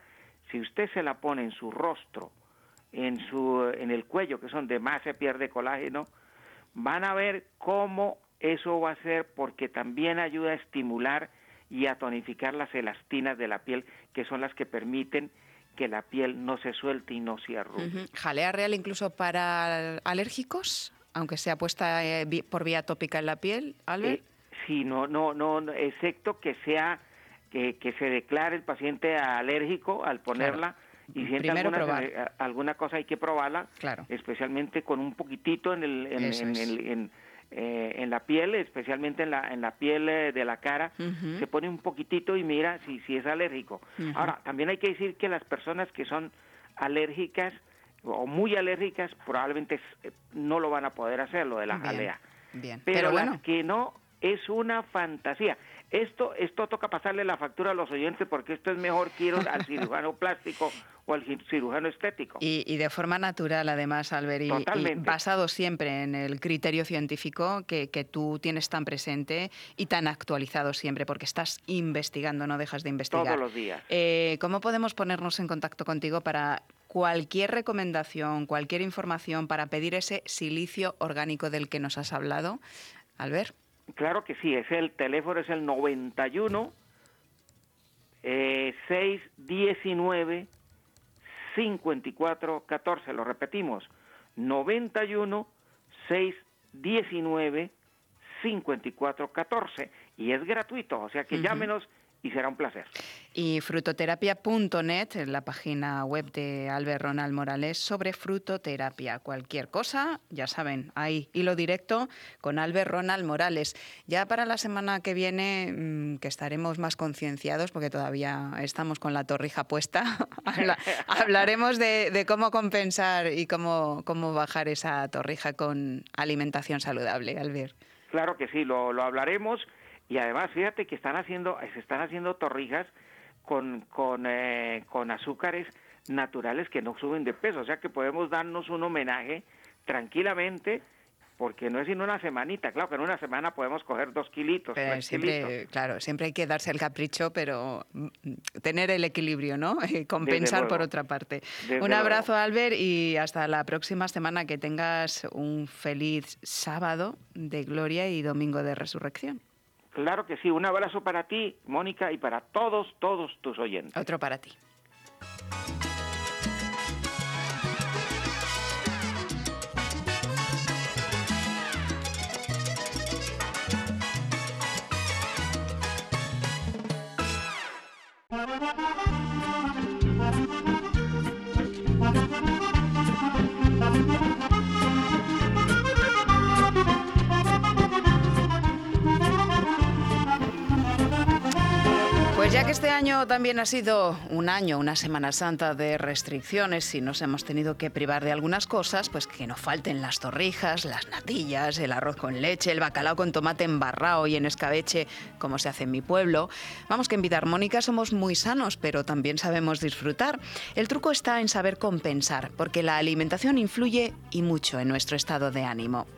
si usted se la pone en su rostro, en, su, en el cuello, que es donde más se pierde colágeno, van a ver cómo eso va a ser porque también ayuda a estimular y a tonificar las elastinas de la piel, que son las que permiten que la piel no se suelte y no se arrugue. ¿Jalea real incluso para alérgicos, aunque sea puesta eh, por vía tópica en la piel, Albert? Eh, sí, no, no, no, excepto que sea que, que se declare el paciente alérgico al ponerla. Y si alguna. Eh, alguna cosa hay que probarla, claro. especialmente con un poquitito en el, en, eh, en la piel, especialmente en la, en la piel eh, de la cara, se pone un poquitito y mira si, si es alérgico. Ahora, también hay que decir que las personas que son alérgicas o muy alérgicas probablemente eh, no lo van a poder hacer, lo de la jalea. Bien. Pero, bueno. que no es una fantasía. Esto, esto toca pasarle la factura a los oyentes porque esto es mejor que ir al cirujano plástico o al cirujano estético. Y, de forma natural, además, Albert, y, basado siempre en el criterio científico que, tú tienes tan presente y tan actualizado siempre, porque estás investigando, no dejas de investigar. Todos los días. Eh, ¿Cómo podemos ponernos en contacto contigo para cualquier recomendación, cualquier información, para pedir ese silicio orgánico del que nos has hablado? Albert. Claro que sí, es el teléfono es el 91 eh, 619 54 14, lo repetimos, 91 619 54 14 y es gratuito, o sea que llámenos y será un placer. Y frutoterapia.net, la página web de Albert Ronald Morales sobre frutoterapia. Cualquier cosa, ya saben, ahí hilo directo con Albert Ronald Morales. Ya para la semana que viene, mm, que estaremos más concienciados, porque todavía estamos con la torrija puesta, hablaremos de, cómo compensar y cómo, cómo bajar esa torrija con alimentación saludable, Albert. Claro que sí, lo, lo hablaremos y además, fíjate que están haciendo, se están haciendo torrijas con, con, eh, con azúcares naturales que no suben de peso. O sea que podemos darnos un homenaje tranquilamente porque no es sino una semanita, claro que en una semana podemos coger dos kilitos. siempre, claro, siempre hay que darse el capricho, pero mm, tener el equilibrio, ¿no? compensar por otra parte. un abrazo, Albert, y hasta la próxima semana que tengas un feliz sábado de gloria y domingo de resurrección. Claro que sí. Un abrazo para ti, Mónica, y para todos, todos tus oyentes. Otro para ti. Pues ya que este año también ha sido un año, una Semana Santa de restricciones y nos hemos tenido que privar de algunas cosas, pues que no falten las torrijas, las natillas, el arroz con leche, el bacalao con tomate embarrado y en escabeche, como se hace en mi pueblo. Vamos que en Vida Armónica somos muy sanos, pero también sabemos disfrutar. El truco está en saber compensar, porque la alimentación influye y mucho en nuestro estado de ánimo.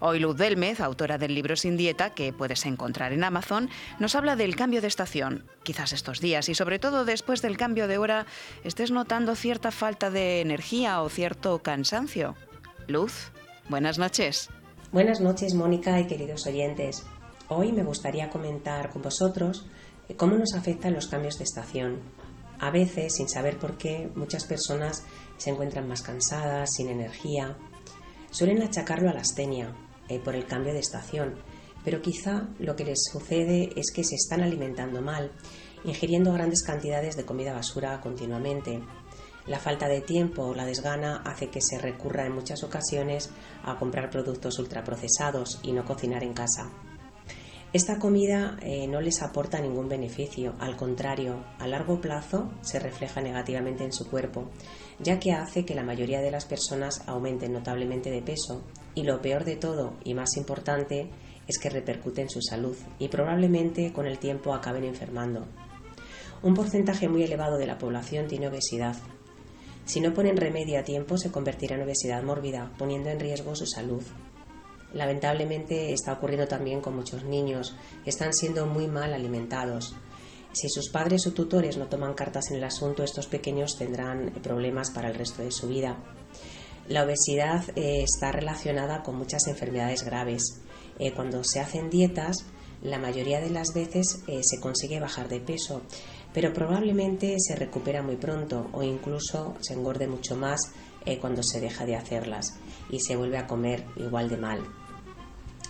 Hoy Luz Delmez, autora del libro Sin Dieta, que puedes encontrar en Amazon, nos habla del cambio de estación. Quizás estos días y sobre todo después del cambio de hora estés notando cierta falta de energía o cierto cansancio. Luz, buenas noches. Buenas noches, Mónica y queridos oyentes. Hoy me gustaría comentar con vosotros eh, cómo nos afectan los cambios de estación. A veces, sin saber por qué, muchas personas se encuentran más cansadas, sin energía, Suelen achacarlo a la astenia eh, por el cambio de estación, pero quizá lo que les sucede es que se están alimentando mal, ingiriendo grandes cantidades de comida basura continuamente. La falta de tiempo o la desgana hace que se recurra en muchas ocasiones a comprar productos ultraprocesados y no cocinar en casa. Esta comida eh, no les aporta ningún beneficio, al contrario, a largo plazo se refleja negativamente en su cuerpo, ya que hace que la mayoría de las personas aumenten notablemente de peso y lo peor de todo y más importante es que repercute en su salud y probablemente con el tiempo acaben enfermando. Un porcentaje muy elevado de la población tiene obesidad. Si no ponen remedio a tiempo se convertirá en obesidad mórbida, poniendo en riesgo su salud lamentablemente está ocurriendo también con muchos niños están siendo muy mal alimentados. Si sus padres o tutores no toman cartas en el asunto, estos pequeños tendrán problemas para el resto de su vida. La obesidad eh, está relacionada con muchas enfermedades graves. Eh, cuando se hacen dietas, la mayoría de las veces eh, se consigue bajar de peso, pero probablemente se recupera muy pronto o incluso se engorde mucho más cuando se deja de hacerlas y se vuelve a comer igual de mal.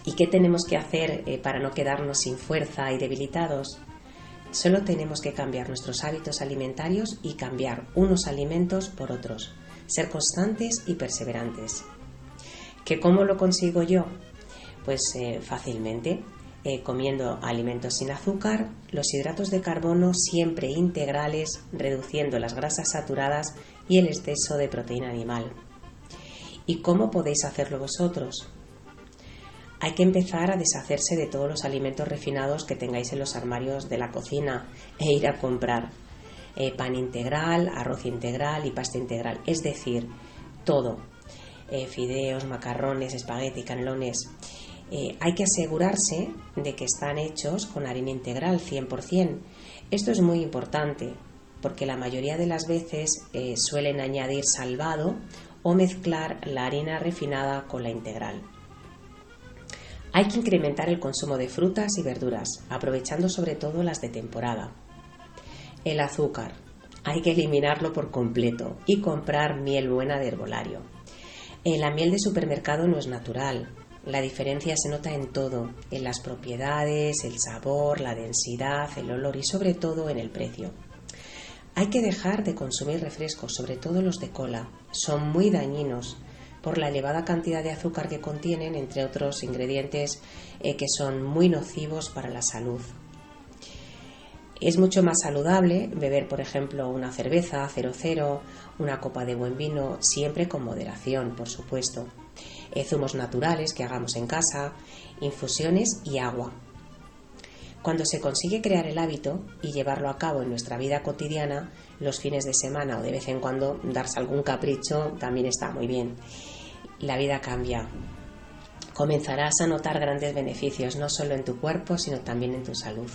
¿Y qué tenemos que hacer eh, para no quedarnos sin fuerza y debilitados? Solo tenemos que cambiar nuestros hábitos alimentarios y cambiar unos alimentos por otros, ser constantes y perseverantes. ¿Que cómo lo consigo yo? Pues eh, fácilmente, eh, comiendo alimentos sin azúcar, los hidratos de carbono siempre integrales, reduciendo las grasas saturadas y el exceso de proteína animal. ¿Y cómo podéis hacerlo vosotros? Hay que empezar a deshacerse de todos los alimentos refinados que tengáis en los armarios de la cocina e ir a comprar eh, pan integral, arroz integral y pasta integral. Es decir, todo. Eh, fideos, macarrones, espagueti, canelones. Eh, hay que asegurarse de que están hechos con harina integral 100%. Esto es muy importante porque la mayoría de las veces suelen añadir salvado o mezclar la harina refinada con la integral. Hay que incrementar el consumo de frutas y verduras, aprovechando sobre todo las de temporada. El azúcar. Hay que eliminarlo por completo y comprar miel buena de herbolario. Eh, la miel de supermercado no es natural. La diferencia se nota en todo, en las propiedades, el sabor, la densidad, el olor y sobre todo en el precio. Hay que dejar de consumir refrescos, sobre todo los de cola. Son muy dañinos por la elevada cantidad de azúcar que contienen, entre otros ingredientes eh, que son muy nocivos para la salud. Es mucho más saludable beber, por ejemplo, una cerveza 00, una copa de buen vino, siempre con moderación, por supuesto. Eh, zumos naturales que hagamos en casa, infusiones y agua. Cuando se consigue crear el hábito y llevarlo a cabo en nuestra vida cotidiana, los fines de semana o de vez en cuando darse algún capricho también está muy bien. La vida cambia. Comenzarás a notar grandes beneficios no solo en tu cuerpo, sino también en tu salud.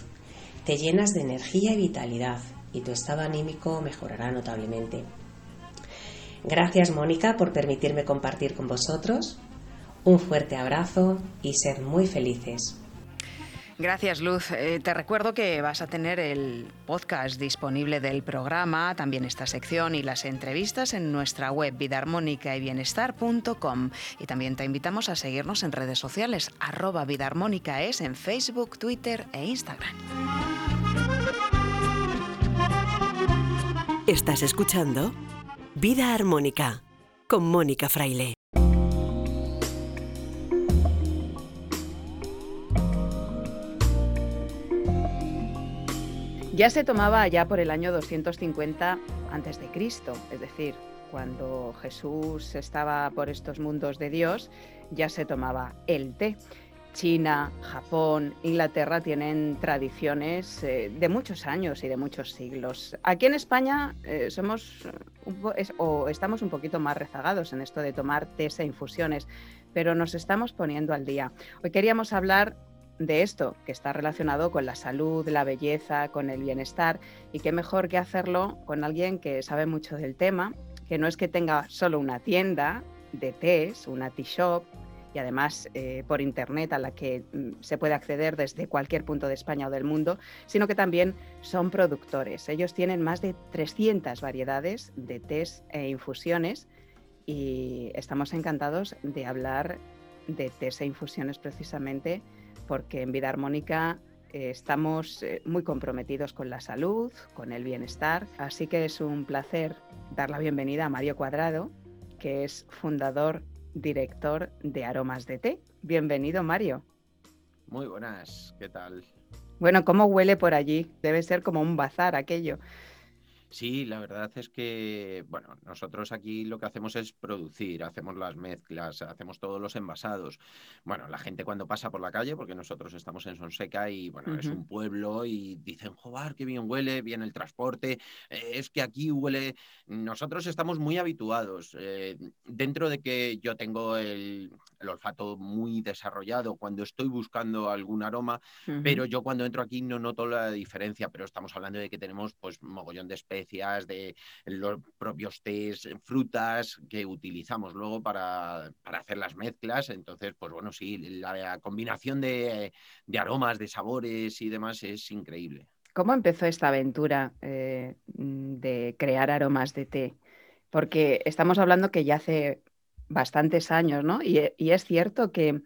Te llenas de energía y vitalidad y tu estado anímico mejorará notablemente. Gracias Mónica por permitirme compartir con vosotros. Un fuerte abrazo y sed muy felices. Gracias, Luz. Eh, te recuerdo que vas a tener el podcast disponible del programa, también esta sección y las entrevistas en nuestra web vidaarmónica y bienestar.com. Y también te invitamos a seguirnos en redes sociales, arroba vidaarmónica es en Facebook, Twitter e Instagram. Estás escuchando Vida Armónica con Mónica Fraile. Ya se tomaba ya por el año 250 antes de Cristo, es decir, cuando Jesús estaba por estos mundos de Dios, ya se tomaba el té. China, Japón, Inglaterra tienen tradiciones eh, de muchos años y de muchos siglos. Aquí en España eh, somos o estamos un poquito más rezagados en esto de tomar tés e infusiones, pero nos estamos poniendo al día. Hoy queríamos hablar de esto, que está relacionado con la salud, la belleza, con el bienestar, y qué mejor que hacerlo con alguien que sabe mucho del tema, que no es que tenga solo una tienda de tés, una tea shop, y además eh, por internet a la que mm, se puede acceder desde cualquier punto de España o del mundo, sino que también son productores. Ellos tienen más de 300 variedades de tés e infusiones y estamos encantados de hablar de tés e infusiones precisamente porque en Vida Armónica eh, estamos eh, muy comprometidos con la salud, con el bienestar, así que es un placer dar la bienvenida a Mario Cuadrado, que es fundador, director de Aromas de Té. Bienvenido, Mario. Muy buenas, ¿qué tal? Bueno, ¿cómo huele por allí? Debe ser como un bazar aquello. Sí, la verdad es que, bueno, nosotros aquí lo que hacemos es producir, hacemos las mezclas, hacemos todos los envasados. Bueno, la gente cuando pasa por la calle, porque nosotros estamos en Sonseca y, bueno, es un pueblo y dicen, joder, qué bien huele, bien el transporte, eh, es que aquí huele... Nosotros estamos muy habituados. Eh, dentro de que yo tengo el, olfato muy desarrollado cuando estoy buscando algún aroma, pero yo cuando entro aquí no noto la diferencia, pero estamos hablando de que tenemos pues mogollón de especies de los propios tés, frutas que utilizamos luego para, hacer las mezclas. Entonces, pues bueno, sí, la combinación de, aromas, de sabores y demás es increíble. ¿Cómo empezó esta aventura eh, de crear aromas de té? Porque estamos hablando que ya hace bastantes años, ¿no? Y, es cierto que,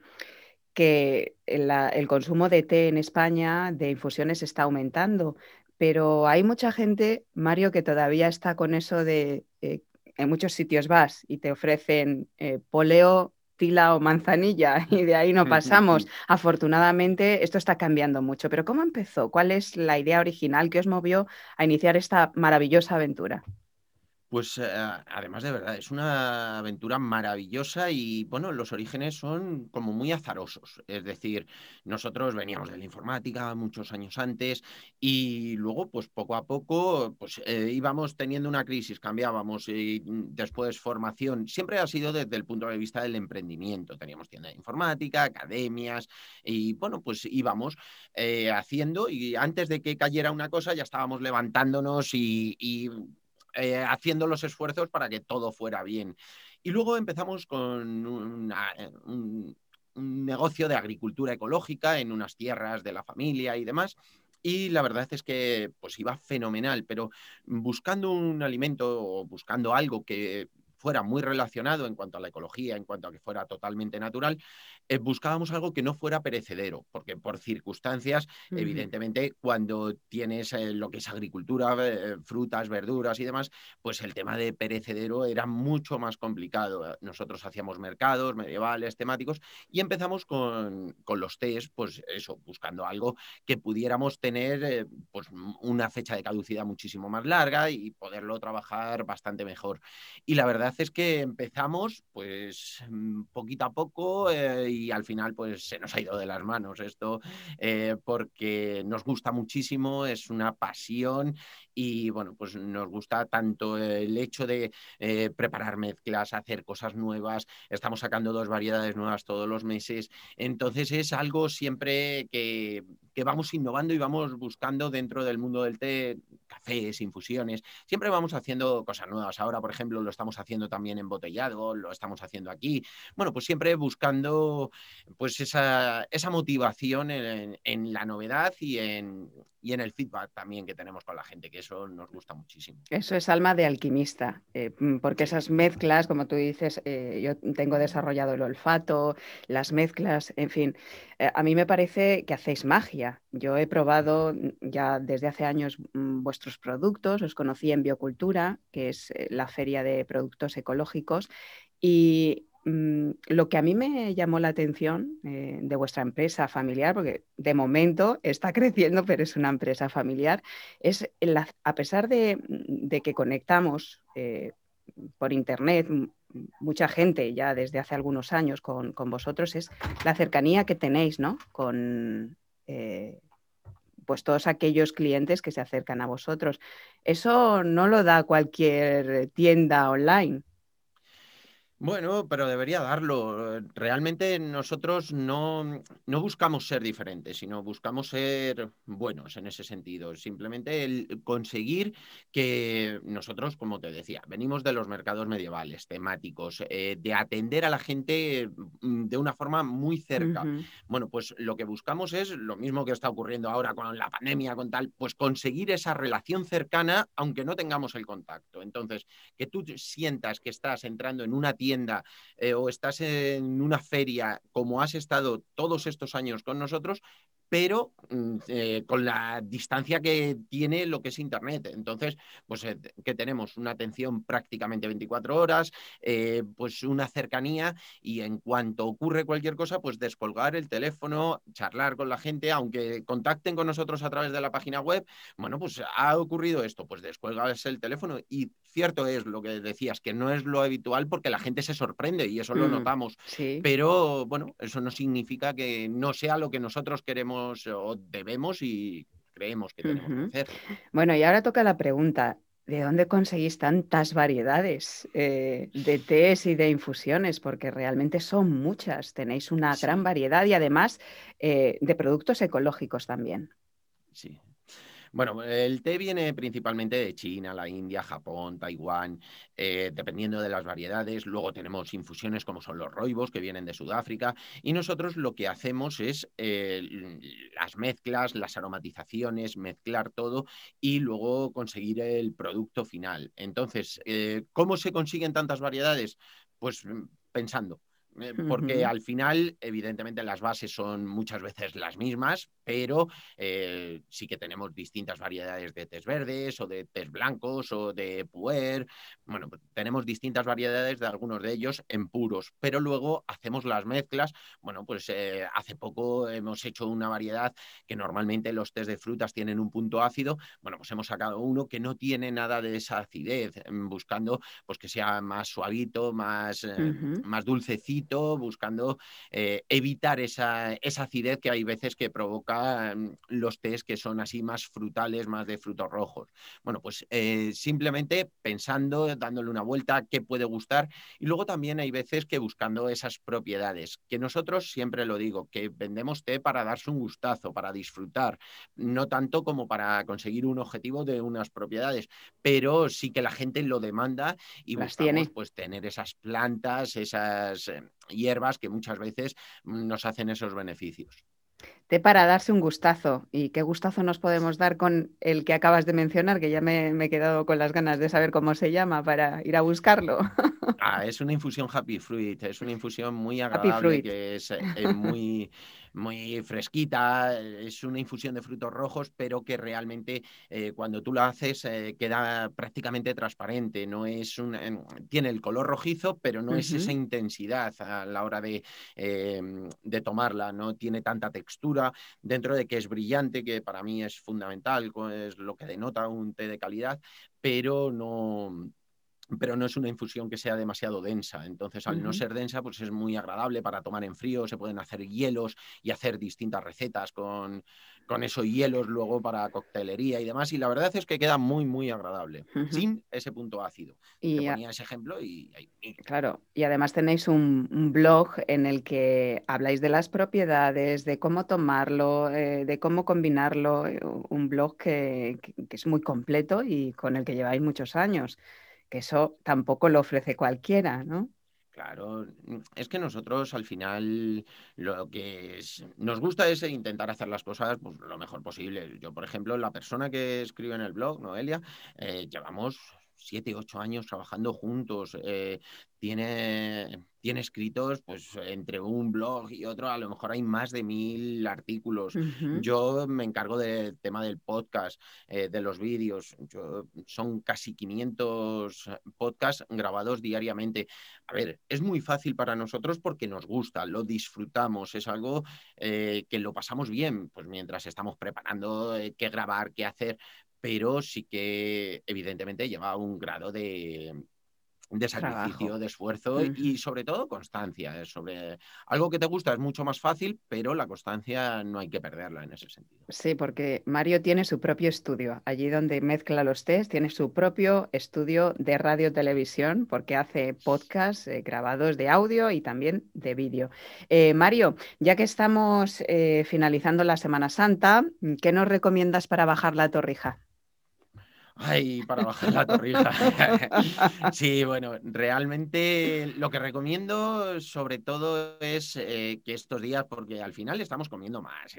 que el consumo de té en España, de infusiones, está aumentando, pero hay mucha gente, Mario, que todavía está con eso de, eh, en muchos sitios vas y te ofrecen eh, poleo, tila o manzanilla y de ahí no pasamos. Afortunadamente esto está cambiando mucho, pero ¿cómo empezó? ¿Cuál es la idea original que os movió a iniciar esta maravillosa aventura? Pues eh, además de verdad, es una aventura maravillosa y bueno, los orígenes son como muy azarosos. Es decir, nosotros veníamos de la informática muchos años antes y luego pues poco a poco pues eh, íbamos teniendo una crisis, cambiábamos y después formación. Siempre ha sido desde el punto de vista del emprendimiento. Teníamos tienda de informática, academias y bueno, pues íbamos eh, haciendo y antes de que cayera una cosa ya estábamos levantándonos y eh, haciendo los esfuerzos para que todo fuera bien. Y luego empezamos con eh, un, negocio de agricultura ecológica en unas tierras de la familia y demás. Y la verdad es que pues iba fenomenal, pero buscando un alimento o buscando algo que fuera muy relacionado en cuanto a la ecología, en cuanto a que fuera totalmente natural, eh, buscábamos algo que no fuera perecedero, porque por circunstancias, evidentemente, cuando tienes eh, lo que es agricultura, eh, frutas, verduras y demás, pues el tema de perecedero era mucho más complicado. Nosotros hacíamos mercados medievales, temáticos, y empezamos con, los test, pues eso, buscando algo que pudiéramos tener pues una fecha de caducidad muchísimo más larga y poderlo trabajar bastante mejor. Y la verdad es que empezamos, pues mm, poquito a poco y al final pues se nos ha ido de las manos esto eh, porque nos gusta muchísimo, es una pasión y bueno, pues nos gusta tanto el hecho de eh, preparar mezclas, hacer cosas nuevas, estamos sacando dos variedades nuevas todos los meses, entonces es algo siempre que, que vamos innovando y vamos buscando dentro del mundo del té, cafés, infusiones, siempre vamos haciendo cosas nuevas. Ahora, por ejemplo, lo estamos haciendo también embotellado, lo estamos haciendo aquí. Bueno, pues siempre buscando pues esa, esa motivación en, la novedad y en, y en el feedback también que tenemos con la gente, que eso nos gusta muchísimo. Eso es alma de alquimista, eh, mm, porque esas mezclas, como tú dices, eh, yo tengo desarrollado el olfato, las mezclas, en fin, eh, a mí me parece que hacéis magia. Yo he probado mm, ya desde hace años mm, vuestros productos, os conocí en Biocultura, que es la feria de productos ecológicos, y mm, lo que a mí me llamó la atención eh, de vuestra empresa familiar, porque de momento está creciendo, pero es una empresa familiar, es a pesar de, que conectamos eh, por Internet mucha gente ya desde hace algunos años con, vosotros, es la cercanía que tenéis ¿no? con eh, pues todos aquellos clientes que se acercan a vosotros. Eso no lo da cualquier tienda online. Bueno, pero debería darlo. Realmente nosotros no, no, buscamos ser diferentes, sino buscamos ser buenos en ese sentido. Simplemente el conseguir que nosotros, como te decía, venimos de los mercados medievales, temáticos, eh, de atender a la gente mm, de una forma muy cerca. Bueno, pues lo que buscamos es lo mismo que está ocurriendo ahora con la pandemia, con tal, pues conseguir esa relación cercana, aunque no tengamos el contacto. Entonces, que tú sientas que estás entrando en una tienda tienda eh, o estás en una feria como has estado todos estos años con nosotros, pero mm, eh, con la distancia que tiene lo que es Internet. Entonces, pues eh, que tenemos una atención prácticamente 24 horas, eh, pues una cercanía y en cuanto ocurre cualquier cosa, pues descolgar el teléfono, charlar con la gente, aunque contacten con nosotros a través de la página web, bueno, pues ha ocurrido esto, pues descuelgas el teléfono y cierto es lo que decías, que no es lo habitual porque la gente se sorprende y eso lo mm, notamos, pero bueno, eso no significa que no sea lo que nosotros queremos o debemos y creemos que tenemos que hacer. Bueno, y ahora toca la pregunta. ¿De dónde conseguís tantas variedades eh, de tés y de infusiones? Porque realmente son muchas. Tenéis una gran variedad y además eh, de productos ecológicos también. Sí, bueno, el té viene principalmente de China, la India, Japón, Taiwán, eh, dependiendo de las variedades. Luego tenemos infusiones como son los roibos, que vienen de Sudáfrica. Y nosotros lo que hacemos es eh, las mezclas, las aromatizaciones, mezclar todo y luego conseguir el producto final. Entonces, eh, ¿cómo se consiguen tantas variedades? Pues mm, pensando. porque al final, evidentemente, las bases son muchas veces las mismas, pero eh, sí que tenemos distintas variedades de tés verdes o de tés blancos o de puer. Bueno, pues tenemos distintas variedades de algunos de ellos en puros, pero luego hacemos las mezclas. Bueno, pues eh, hace poco hemos hecho una variedad que normalmente los tés de frutas tienen un punto ácido. Bueno, pues hemos sacado uno que no tiene nada de esa acidez, mm, buscando pues que sea más suavito, más, eh, más dulcecito, buscando evitar esa, esa acidez que hay veces que provoca Mm, los tés que son así más frutales, más de frutos rojos. Bueno, pues eh, simplemente pensando, dándole una vuelta, qué puede gustar. Y luego también hay veces que buscando esas propiedades, que nosotros siempre lo digo, que vendemos té para darse un gustazo, para disfrutar, no tanto como para conseguir un objetivo de unas propiedades, pero sí que la gente lo demanda y Las buscamos pues tener esas plantas, esas eh, hierbas que muchas veces mm, nos hacen esos beneficios té para darse un gustazo. ¿Y qué gustazo nos podemos dar con el que acabas de mencionar? Que ya me, he quedado con las ganas de saber cómo se llama para ir a buscarlo. Ah, es una infusión Happy Fruit, es una infusión muy agradable, que es, eh, muy, muy fresquita, es una infusión de frutos rojos, pero que realmente eh, cuando tú la haces eh, queda prácticamente transparente, no es un, tiene el color rojizo, pero no es esa intensidad a la hora de, de tomarla, no tiene tanta textura dentro de que es brillante, que para mí es fundamental, es lo que denota un té de calidad, pero no, pero no es una infusión que sea demasiado densa. Entonces, al no ser densa, pues es muy agradable para tomar en frío, se pueden hacer hielos y hacer distintas recetas con, con esos hielos luego para coctelería y demás. Y la verdad es que queda muy, muy agradable, sin ese punto ácido. Y Te ponía ese ejemplo y, Claro, y además tenéis un, blog en el que habláis de las propiedades, de cómo tomarlo, eh, de cómo combinarlo, eh, un blog que, que es muy completo y con el que lleváis muchos años, que eso tampoco lo ofrece cualquiera, ¿no? Claro, mm, es que nosotros al final lo que nos gusta es intentar hacer las cosas pues, lo mejor posible. Yo, por ejemplo, la persona que escribe en el blog, Noelia, eh, llevamos siete, ocho años trabajando juntos. Eh, tiene, tiene escritos, pues entre un blog y otro, a lo mejor hay más de mil artículos. Yo me encargo del tema del podcast, eh, de los vídeos. son casi 500 podcasts grabados diariamente. A ver, es muy fácil para nosotros porque nos gusta, lo disfrutamos, es algo eh, que lo pasamos bien, pues mientras estamos preparando eh, qué grabar, qué hacer, pero sí que evidentemente lleva un grado de, de sacrificio, de esfuerzo y sobre todo constancia. Sobre algo que te gusta es mucho más fácil, pero la constancia no hay que perderla en ese sentido. Sí, porque Mario tiene su propio estudio. Allí donde mezcla los test, tiene su propio estudio de radio televisión, porque hace podcasts eh, grabados de audio y también de vídeo. Eh, Mario, ya que estamos eh, finalizando la Semana Santa, ¿qué nos recomiendas para bajar la torrija? Ay, para bajar la torrija. sí, bueno, realmente lo que recomiendo sobre todo es eh, que estos días, porque al final estamos comiendo más,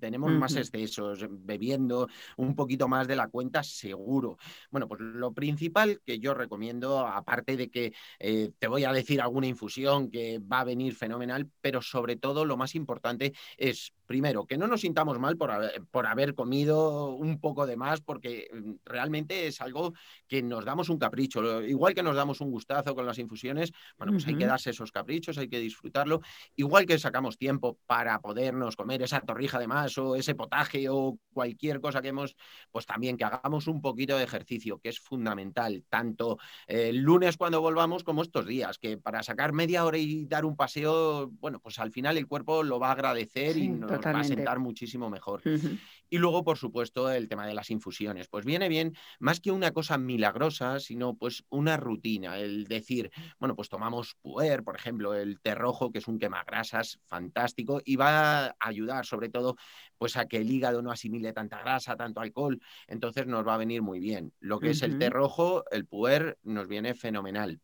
tenemos más excesos, bebiendo un poquito más de la cuenta seguro. Bueno, pues lo principal que yo recomiendo, aparte de que eh, te voy a decir alguna infusión que va a venir fenomenal, pero sobre todo lo más importante es primero, que no nos sintamos mal por haber, por haber comido un poco de más, porque mm, realmente es algo que nos damos un capricho. Igual que nos damos un gustazo con las infusiones, bueno, pues hay que darse esos caprichos, hay que disfrutarlo. Igual que sacamos tiempo para podernos comer esa torrija de más o ese potaje o cualquier cosa que hemos, pues también que hagamos un poquito de ejercicio, que es fundamental, tanto el lunes cuando volvamos como estos días, que para sacar media hora y dar un paseo, bueno, pues al final el cuerpo lo va a agradecer y nos va a sentar muchísimo mejor. Y luego, por supuesto, el tema de las infusiones. Pues viene bien, más que una cosa milagrosa, sino pues una rutina. El decir, bueno, pues tomamos puer, por ejemplo, el té rojo, que es un quemagrasas fantástico, y va a ayudar sobre todo pues a que el hígado no asimile tanta grasa, tanto alcohol. Entonces nos va a venir muy bien. Lo que es el té rojo, el puer, nos viene fenomenal.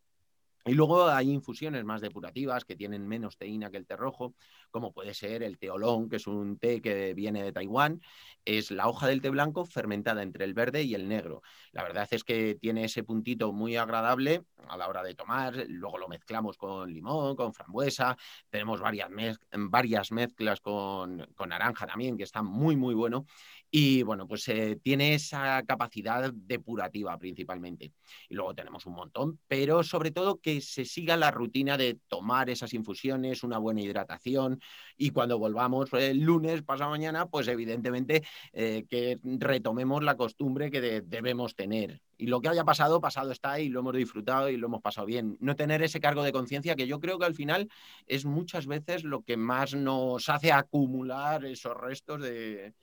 Y luego hay infusiones más depurativas que tienen menos teína que el té rojo, como puede ser el teolón, que es un té que viene de Taiwán. Es la hoja del té blanco fermentada entre el verde y el negro. La verdad es que tiene ese puntito muy agradable a la hora de tomar. Luego lo mezclamos con limón, con frambuesa. Tenemos varias, varias mezclas con, con naranja también, que está muy, muy bueno. Y bueno, pues eh, tiene esa capacidad depurativa principalmente. Y luego tenemos un montón, pero sobre todo que se siga la rutina de tomar esas infusiones, una buena hidratación y cuando volvamos el lunes, pasado mañana, pues evidentemente eh, que retomemos la costumbre que debemos tener. Y lo que haya pasado, pasado está y lo hemos disfrutado y lo hemos pasado bien. No tener ese cargo de conciencia que yo creo que al final es muchas veces lo que más nos hace acumular esos restos de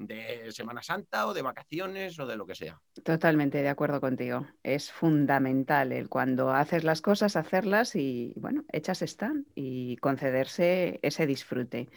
de Semana Santa o de vacaciones o de lo que sea. Totalmente de acuerdo contigo. Es fundamental el cuando haces las cosas, hacerlas y, bueno, hechas están y concederse ese disfrute.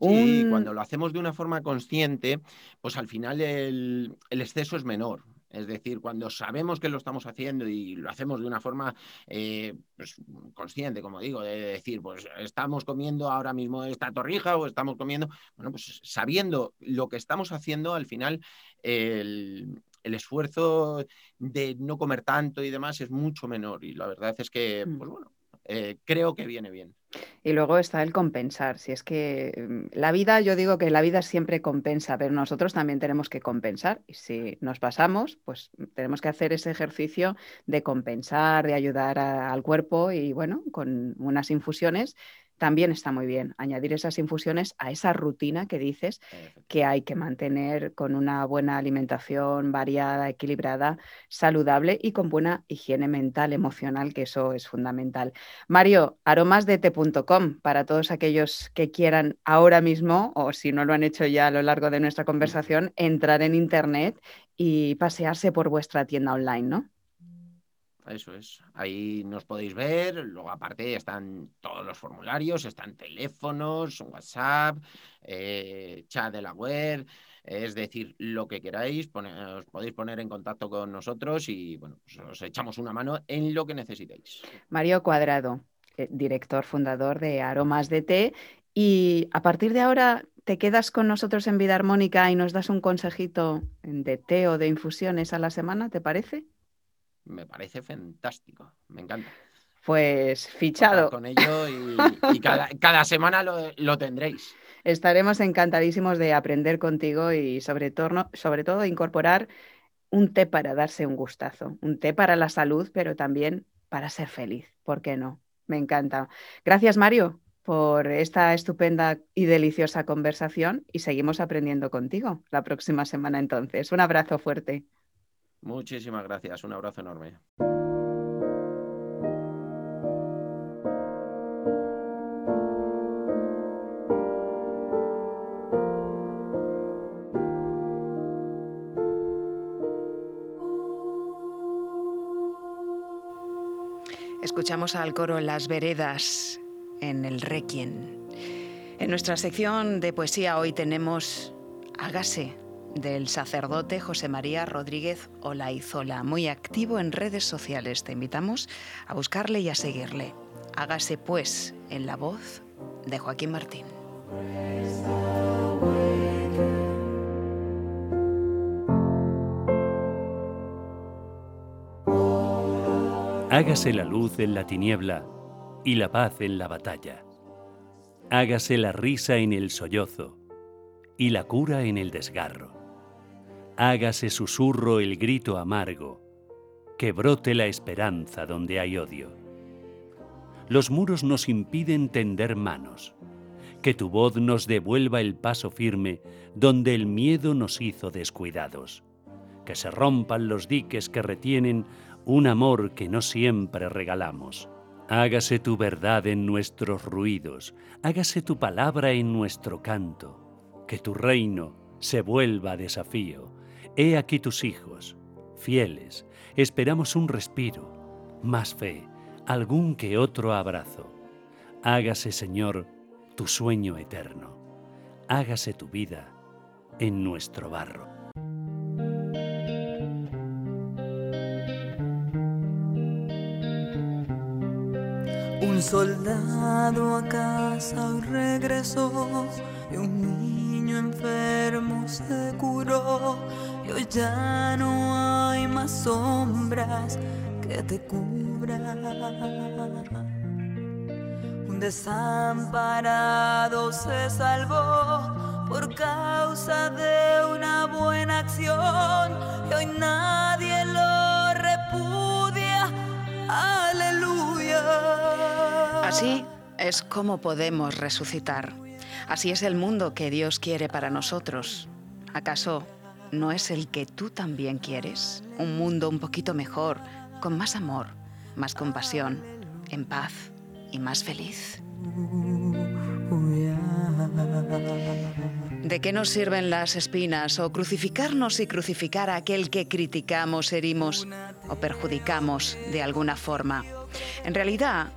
Sí, cuando lo hacemos de una forma consciente, pues al final el, el exceso es menor. Es decir, cuando sabemos que lo estamos haciendo y lo hacemos de una forma eh, pues, consciente, como digo, de decir, pues estamos comiendo ahora mismo esta torrija o estamos comiendo, bueno, pues sabiendo lo que estamos haciendo, al final el, esfuerzo de no comer tanto y demás es mucho menor. Y la verdad es que, mm. pues bueno, eh, creo que viene bien. Y luego está el compensar. Si es que mm, la vida, yo digo que la vida siempre compensa, pero nosotros también tenemos que compensar. Y si nos pasamos, pues mm, tenemos que hacer ese ejercicio de compensar, de ayudar al cuerpo y bueno, con unas infusiones también está muy bien añadir esas infusiones a esa rutina que dices que hay que mantener con una buena alimentación variada, equilibrada, saludable y con buena higiene mental, emocional, que eso es fundamental. Mario, aromasdete.com para todos aquellos que quieran ahora mismo, o si no lo han hecho ya a lo largo de nuestra conversación, entrar en Internet y pasearse por vuestra tienda online, ¿no? Eso es. Ahí nos podéis ver. Luego, aparte, están todos los formularios, están teléfonos, WhatsApp, eh, chat de la web. Es decir, lo que queráis, os podéis poner en contacto con nosotros y bueno, pues os echamos una mano en lo que necesitéis. Mario Cuadrado, eh, director fundador de Aromas de Té. Y a partir de ahora, ¿te quedas con nosotros en Vida Armónica y nos das un consejito de té o de infusiones a la semana? ¿Te parece? Me parece fantástico, me encanta. Pues fichado. Con ello y, cada, semana lo, tendréis. Estaremos encantadísimos de aprender contigo y sobre, todo, sobre todo incorporar un té para darse un gustazo, un té para la salud, pero también para ser feliz. ¿Por qué no? Me encanta. Gracias, Mario, por esta estupenda y deliciosa conversación y seguimos aprendiendo contigo la próxima semana entonces. Un abrazo fuerte. Muchísimas gracias, un abrazo enorme. Escuchamos al coro Las Veredas en el Requiem. En nuestra sección de poesía hoy tenemos Hágase del sacerdote José María Rodríguez Olaizola, muy activo en redes sociales. Te invitamos a buscarle y a seguirle. Hágase pues en la voz de Joaquín Martín. Hágase la luz en la tiniebla y la paz en la batalla. Hágase la risa en el sollozo y la cura en el desgarro. Hágase susurro el grito amargo, que brote la esperanza donde hay odio. Los muros nos impiden tender manos, que tu voz nos devuelva el paso firme donde el miedo nos hizo descuidados, que se rompan los diques que retienen un amor que no siempre regalamos. Hágase tu verdad en nuestros ruidos, hágase tu palabra en nuestro canto, que tu reino se vuelva desafío. He aquí tus hijos, fieles, esperamos un respiro, más fe, algún que otro abrazo. Hágase, Señor, tu sueño eterno, hágase tu vida en nuestro barro. Un soldado a casa regresó y un niño enfermo se curó y hoy ya no hay más sombras que te cubran. Un desamparado se salvó por causa de una buena acción y hoy nadie lo repudia. Aleluya. Así es como podemos resucitar. Así es el mundo que Dios quiere para nosotros. ¿Acaso no es el que tú también quieres? Un mundo un poquito mejor, con más amor, más compasión, en paz y más feliz. ¿De qué nos sirven las espinas o crucificarnos y crucificar a aquel que criticamos, herimos o perjudicamos de alguna forma? En realidad,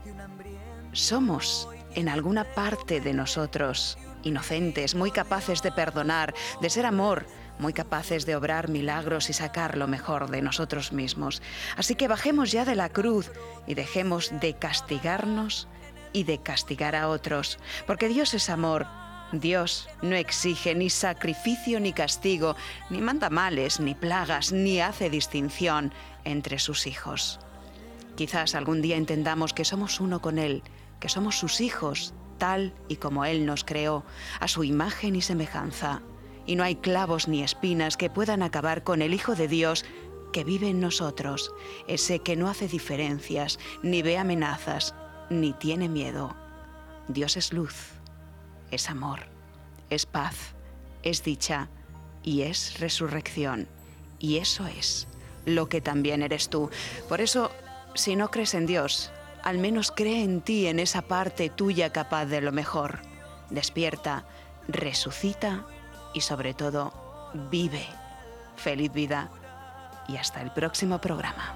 somos en alguna parte de nosotros inocentes, muy capaces de perdonar, de ser amor, muy capaces de obrar milagros y sacar lo mejor de nosotros mismos. Así que bajemos ya de la cruz y dejemos de castigarnos y de castigar a otros, porque Dios es amor. Dios no exige ni sacrificio ni castigo, ni manda males, ni plagas, ni hace distinción entre sus hijos. Quizás algún día entendamos que somos uno con Él, que somos sus hijos, tal y como Él nos creó, a su imagen y semejanza. Y no hay clavos ni espinas que puedan acabar con el Hijo de Dios que vive en nosotros, ese que no hace diferencias, ni ve amenazas, ni tiene miedo. Dios es luz, es amor, es paz, es dicha y es resurrección. Y eso es lo que también eres tú. Por eso, si no crees en Dios, al menos cree en ti, en esa parte tuya capaz de lo mejor. Despierta, resucita y sobre todo, vive. Feliz vida y hasta el próximo programa.